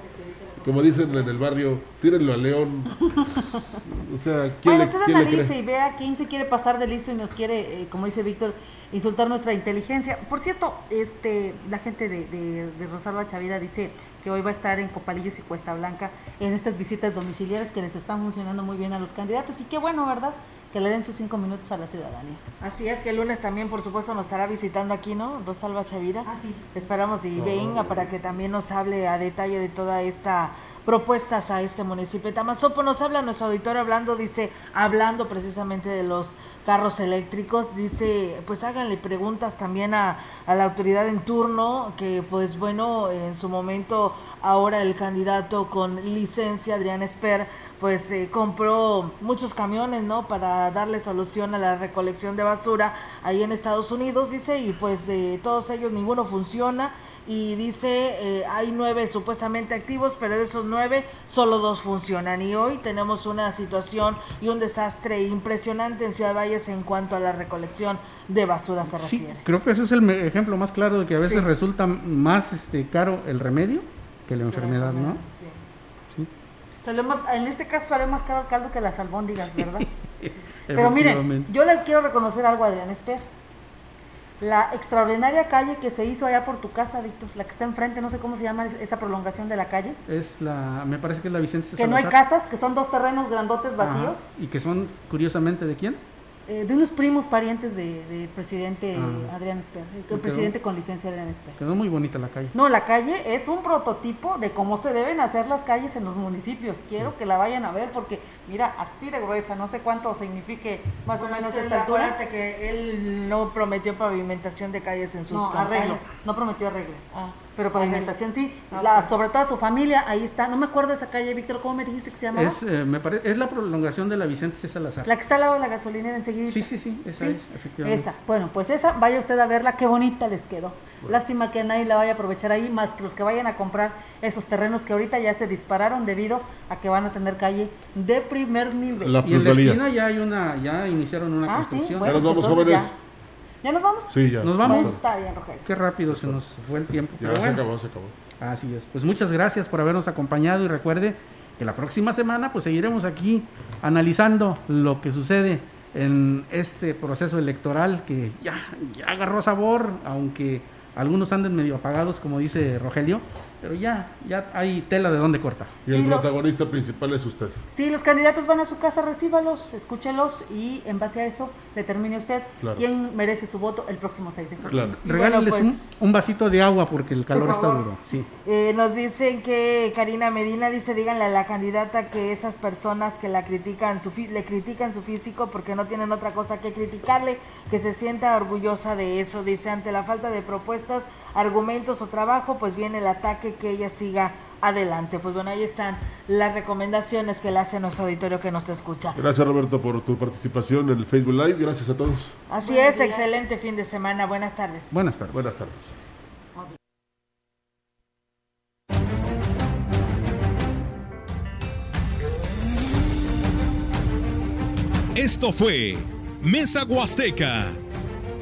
como dicen en el barrio, tírenlo a León. o sea, ¿quién bueno, usted analice y vea quién se quiere pasar de listo y nos quiere, eh, como dice Víctor, insultar nuestra inteligencia. Por cierto, este, la gente de, de, de Rosalba Chavira dice que hoy va a estar en Copalillos y Cuesta Blanca en estas visitas domiciliares que les están funcionando muy bien a los candidatos. Y qué bueno, ¿verdad? Que le den sus cinco minutos a la ciudadanía. Así es, que el lunes también, por supuesto, nos estará visitando aquí, ¿no? Rosalba Chavira. Ah, sí. Esperamos y venga para que también nos hable a detalle de toda esta propuestas a este municipio. Tamazopo nos habla nuestro auditor hablando, dice, hablando precisamente de los carros eléctricos, dice, pues háganle preguntas también a, a, la autoridad en turno, que pues bueno, en su momento ahora el candidato con licencia, Adrián Esper, pues eh, compró muchos camiones, ¿no? Para darle solución a la recolección de basura ahí en Estados Unidos, dice, y pues de todos ellos ninguno funciona y dice eh, hay nueve supuestamente activos, pero de esos nueve solo dos funcionan. Y hoy tenemos una situación y un desastre impresionante en Ciudad Valles en cuanto a la recolección de basura se refiere. creo que ese es el ejemplo más claro de que a veces resulta más este caro el remedio que la enfermedad, ¿no? Sí. En este caso sale más caro el caldo que las albóndigas, ¿verdad? Pero miren, yo le quiero reconocer algo a Adrián Esper la extraordinaria calle que se hizo allá por tu casa, Víctor, la que está enfrente, no sé cómo se llama esa prolongación de la calle. Es la, me parece que es la Vicente Que no hay casas, que son dos terrenos grandotes vacíos. Y que son, curiosamente, ¿de quién? Eh, de unos primos parientes del de presidente ah. Adrián Esper, el presidente con licencia Adrián Esper. Quedó muy bonita la calle. No, la calle es un prototipo de cómo se deben hacer las calles en los municipios. Quiero que la vayan a ver porque, mira, así de gruesa, no sé cuánto signifique más o menos esta altura. que él no prometió pavimentación de calles en sus no, arreglos. No prometió arreglo. Ah. Pero pavimentación sí, ah, la, sobre todo su familia, ahí está. No me acuerdo de esa calle, Víctor, ¿cómo me dijiste que se llamaba? Es, eh, me parece, es la prolongación de la Vicente C. Salazar. La que está al lado de la gasolinera enseguida. Sí, sí, sí, esa es, efectivamente. Esa, bueno, pues esa, vaya usted a verla, qué bonita les quedó. Lástima que nadie la vaya a aprovechar ahí, más que los que vayan a comprar esos terrenos que ahorita ya se dispararon debido a que van a tener calle de primer nivel. La y en la esquina ya hay una, ya iniciaron una ah, construcción. ya nos vamos jóvenes. Ya. Nos vamos? Sí, ya. Nos vamos. está bien, Rogelio. Qué rápido se nos fue el tiempo. Ya se acabó, se acabó. Así es. Pues muchas gracias por habernos acompañado y recuerde que la próxima semana pues seguiremos aquí analizando lo que sucede en este proceso electoral que ya, ya agarró sabor, aunque algunos anden medio apagados, como dice Rogelio. Pero ya, ya hay tela de dónde cortar. Y el protagonista principal es usted. Sí, los candidatos van a su casa, recíbalos, escúchelos y en base a eso determine usted quién merece su voto el próximo 6 de julio. Claro. Pues, un, vasito de agua porque el calor está duro. Sí. Eh, nos dicen que Karina Medina dice, díganle a la candidata que esas personas que la critican, su le critican su físico porque no tienen otra cosa que criticarle, que se sienta orgullosa de eso. Dice, ante la falta de propuestas, argumentos o trabajo, pues viene el ataque que ella siga adelante. Pues bueno, ahí están las recomendaciones que le hace nuestro auditorio que nos escucha. Gracias Roberto por tu participación en el Facebook Live. Gracias a todos. Así es, excelente fin de semana. Buenas tardes. Buenas tardes. Buenas tardes. Esto fue Mesa Huasteca.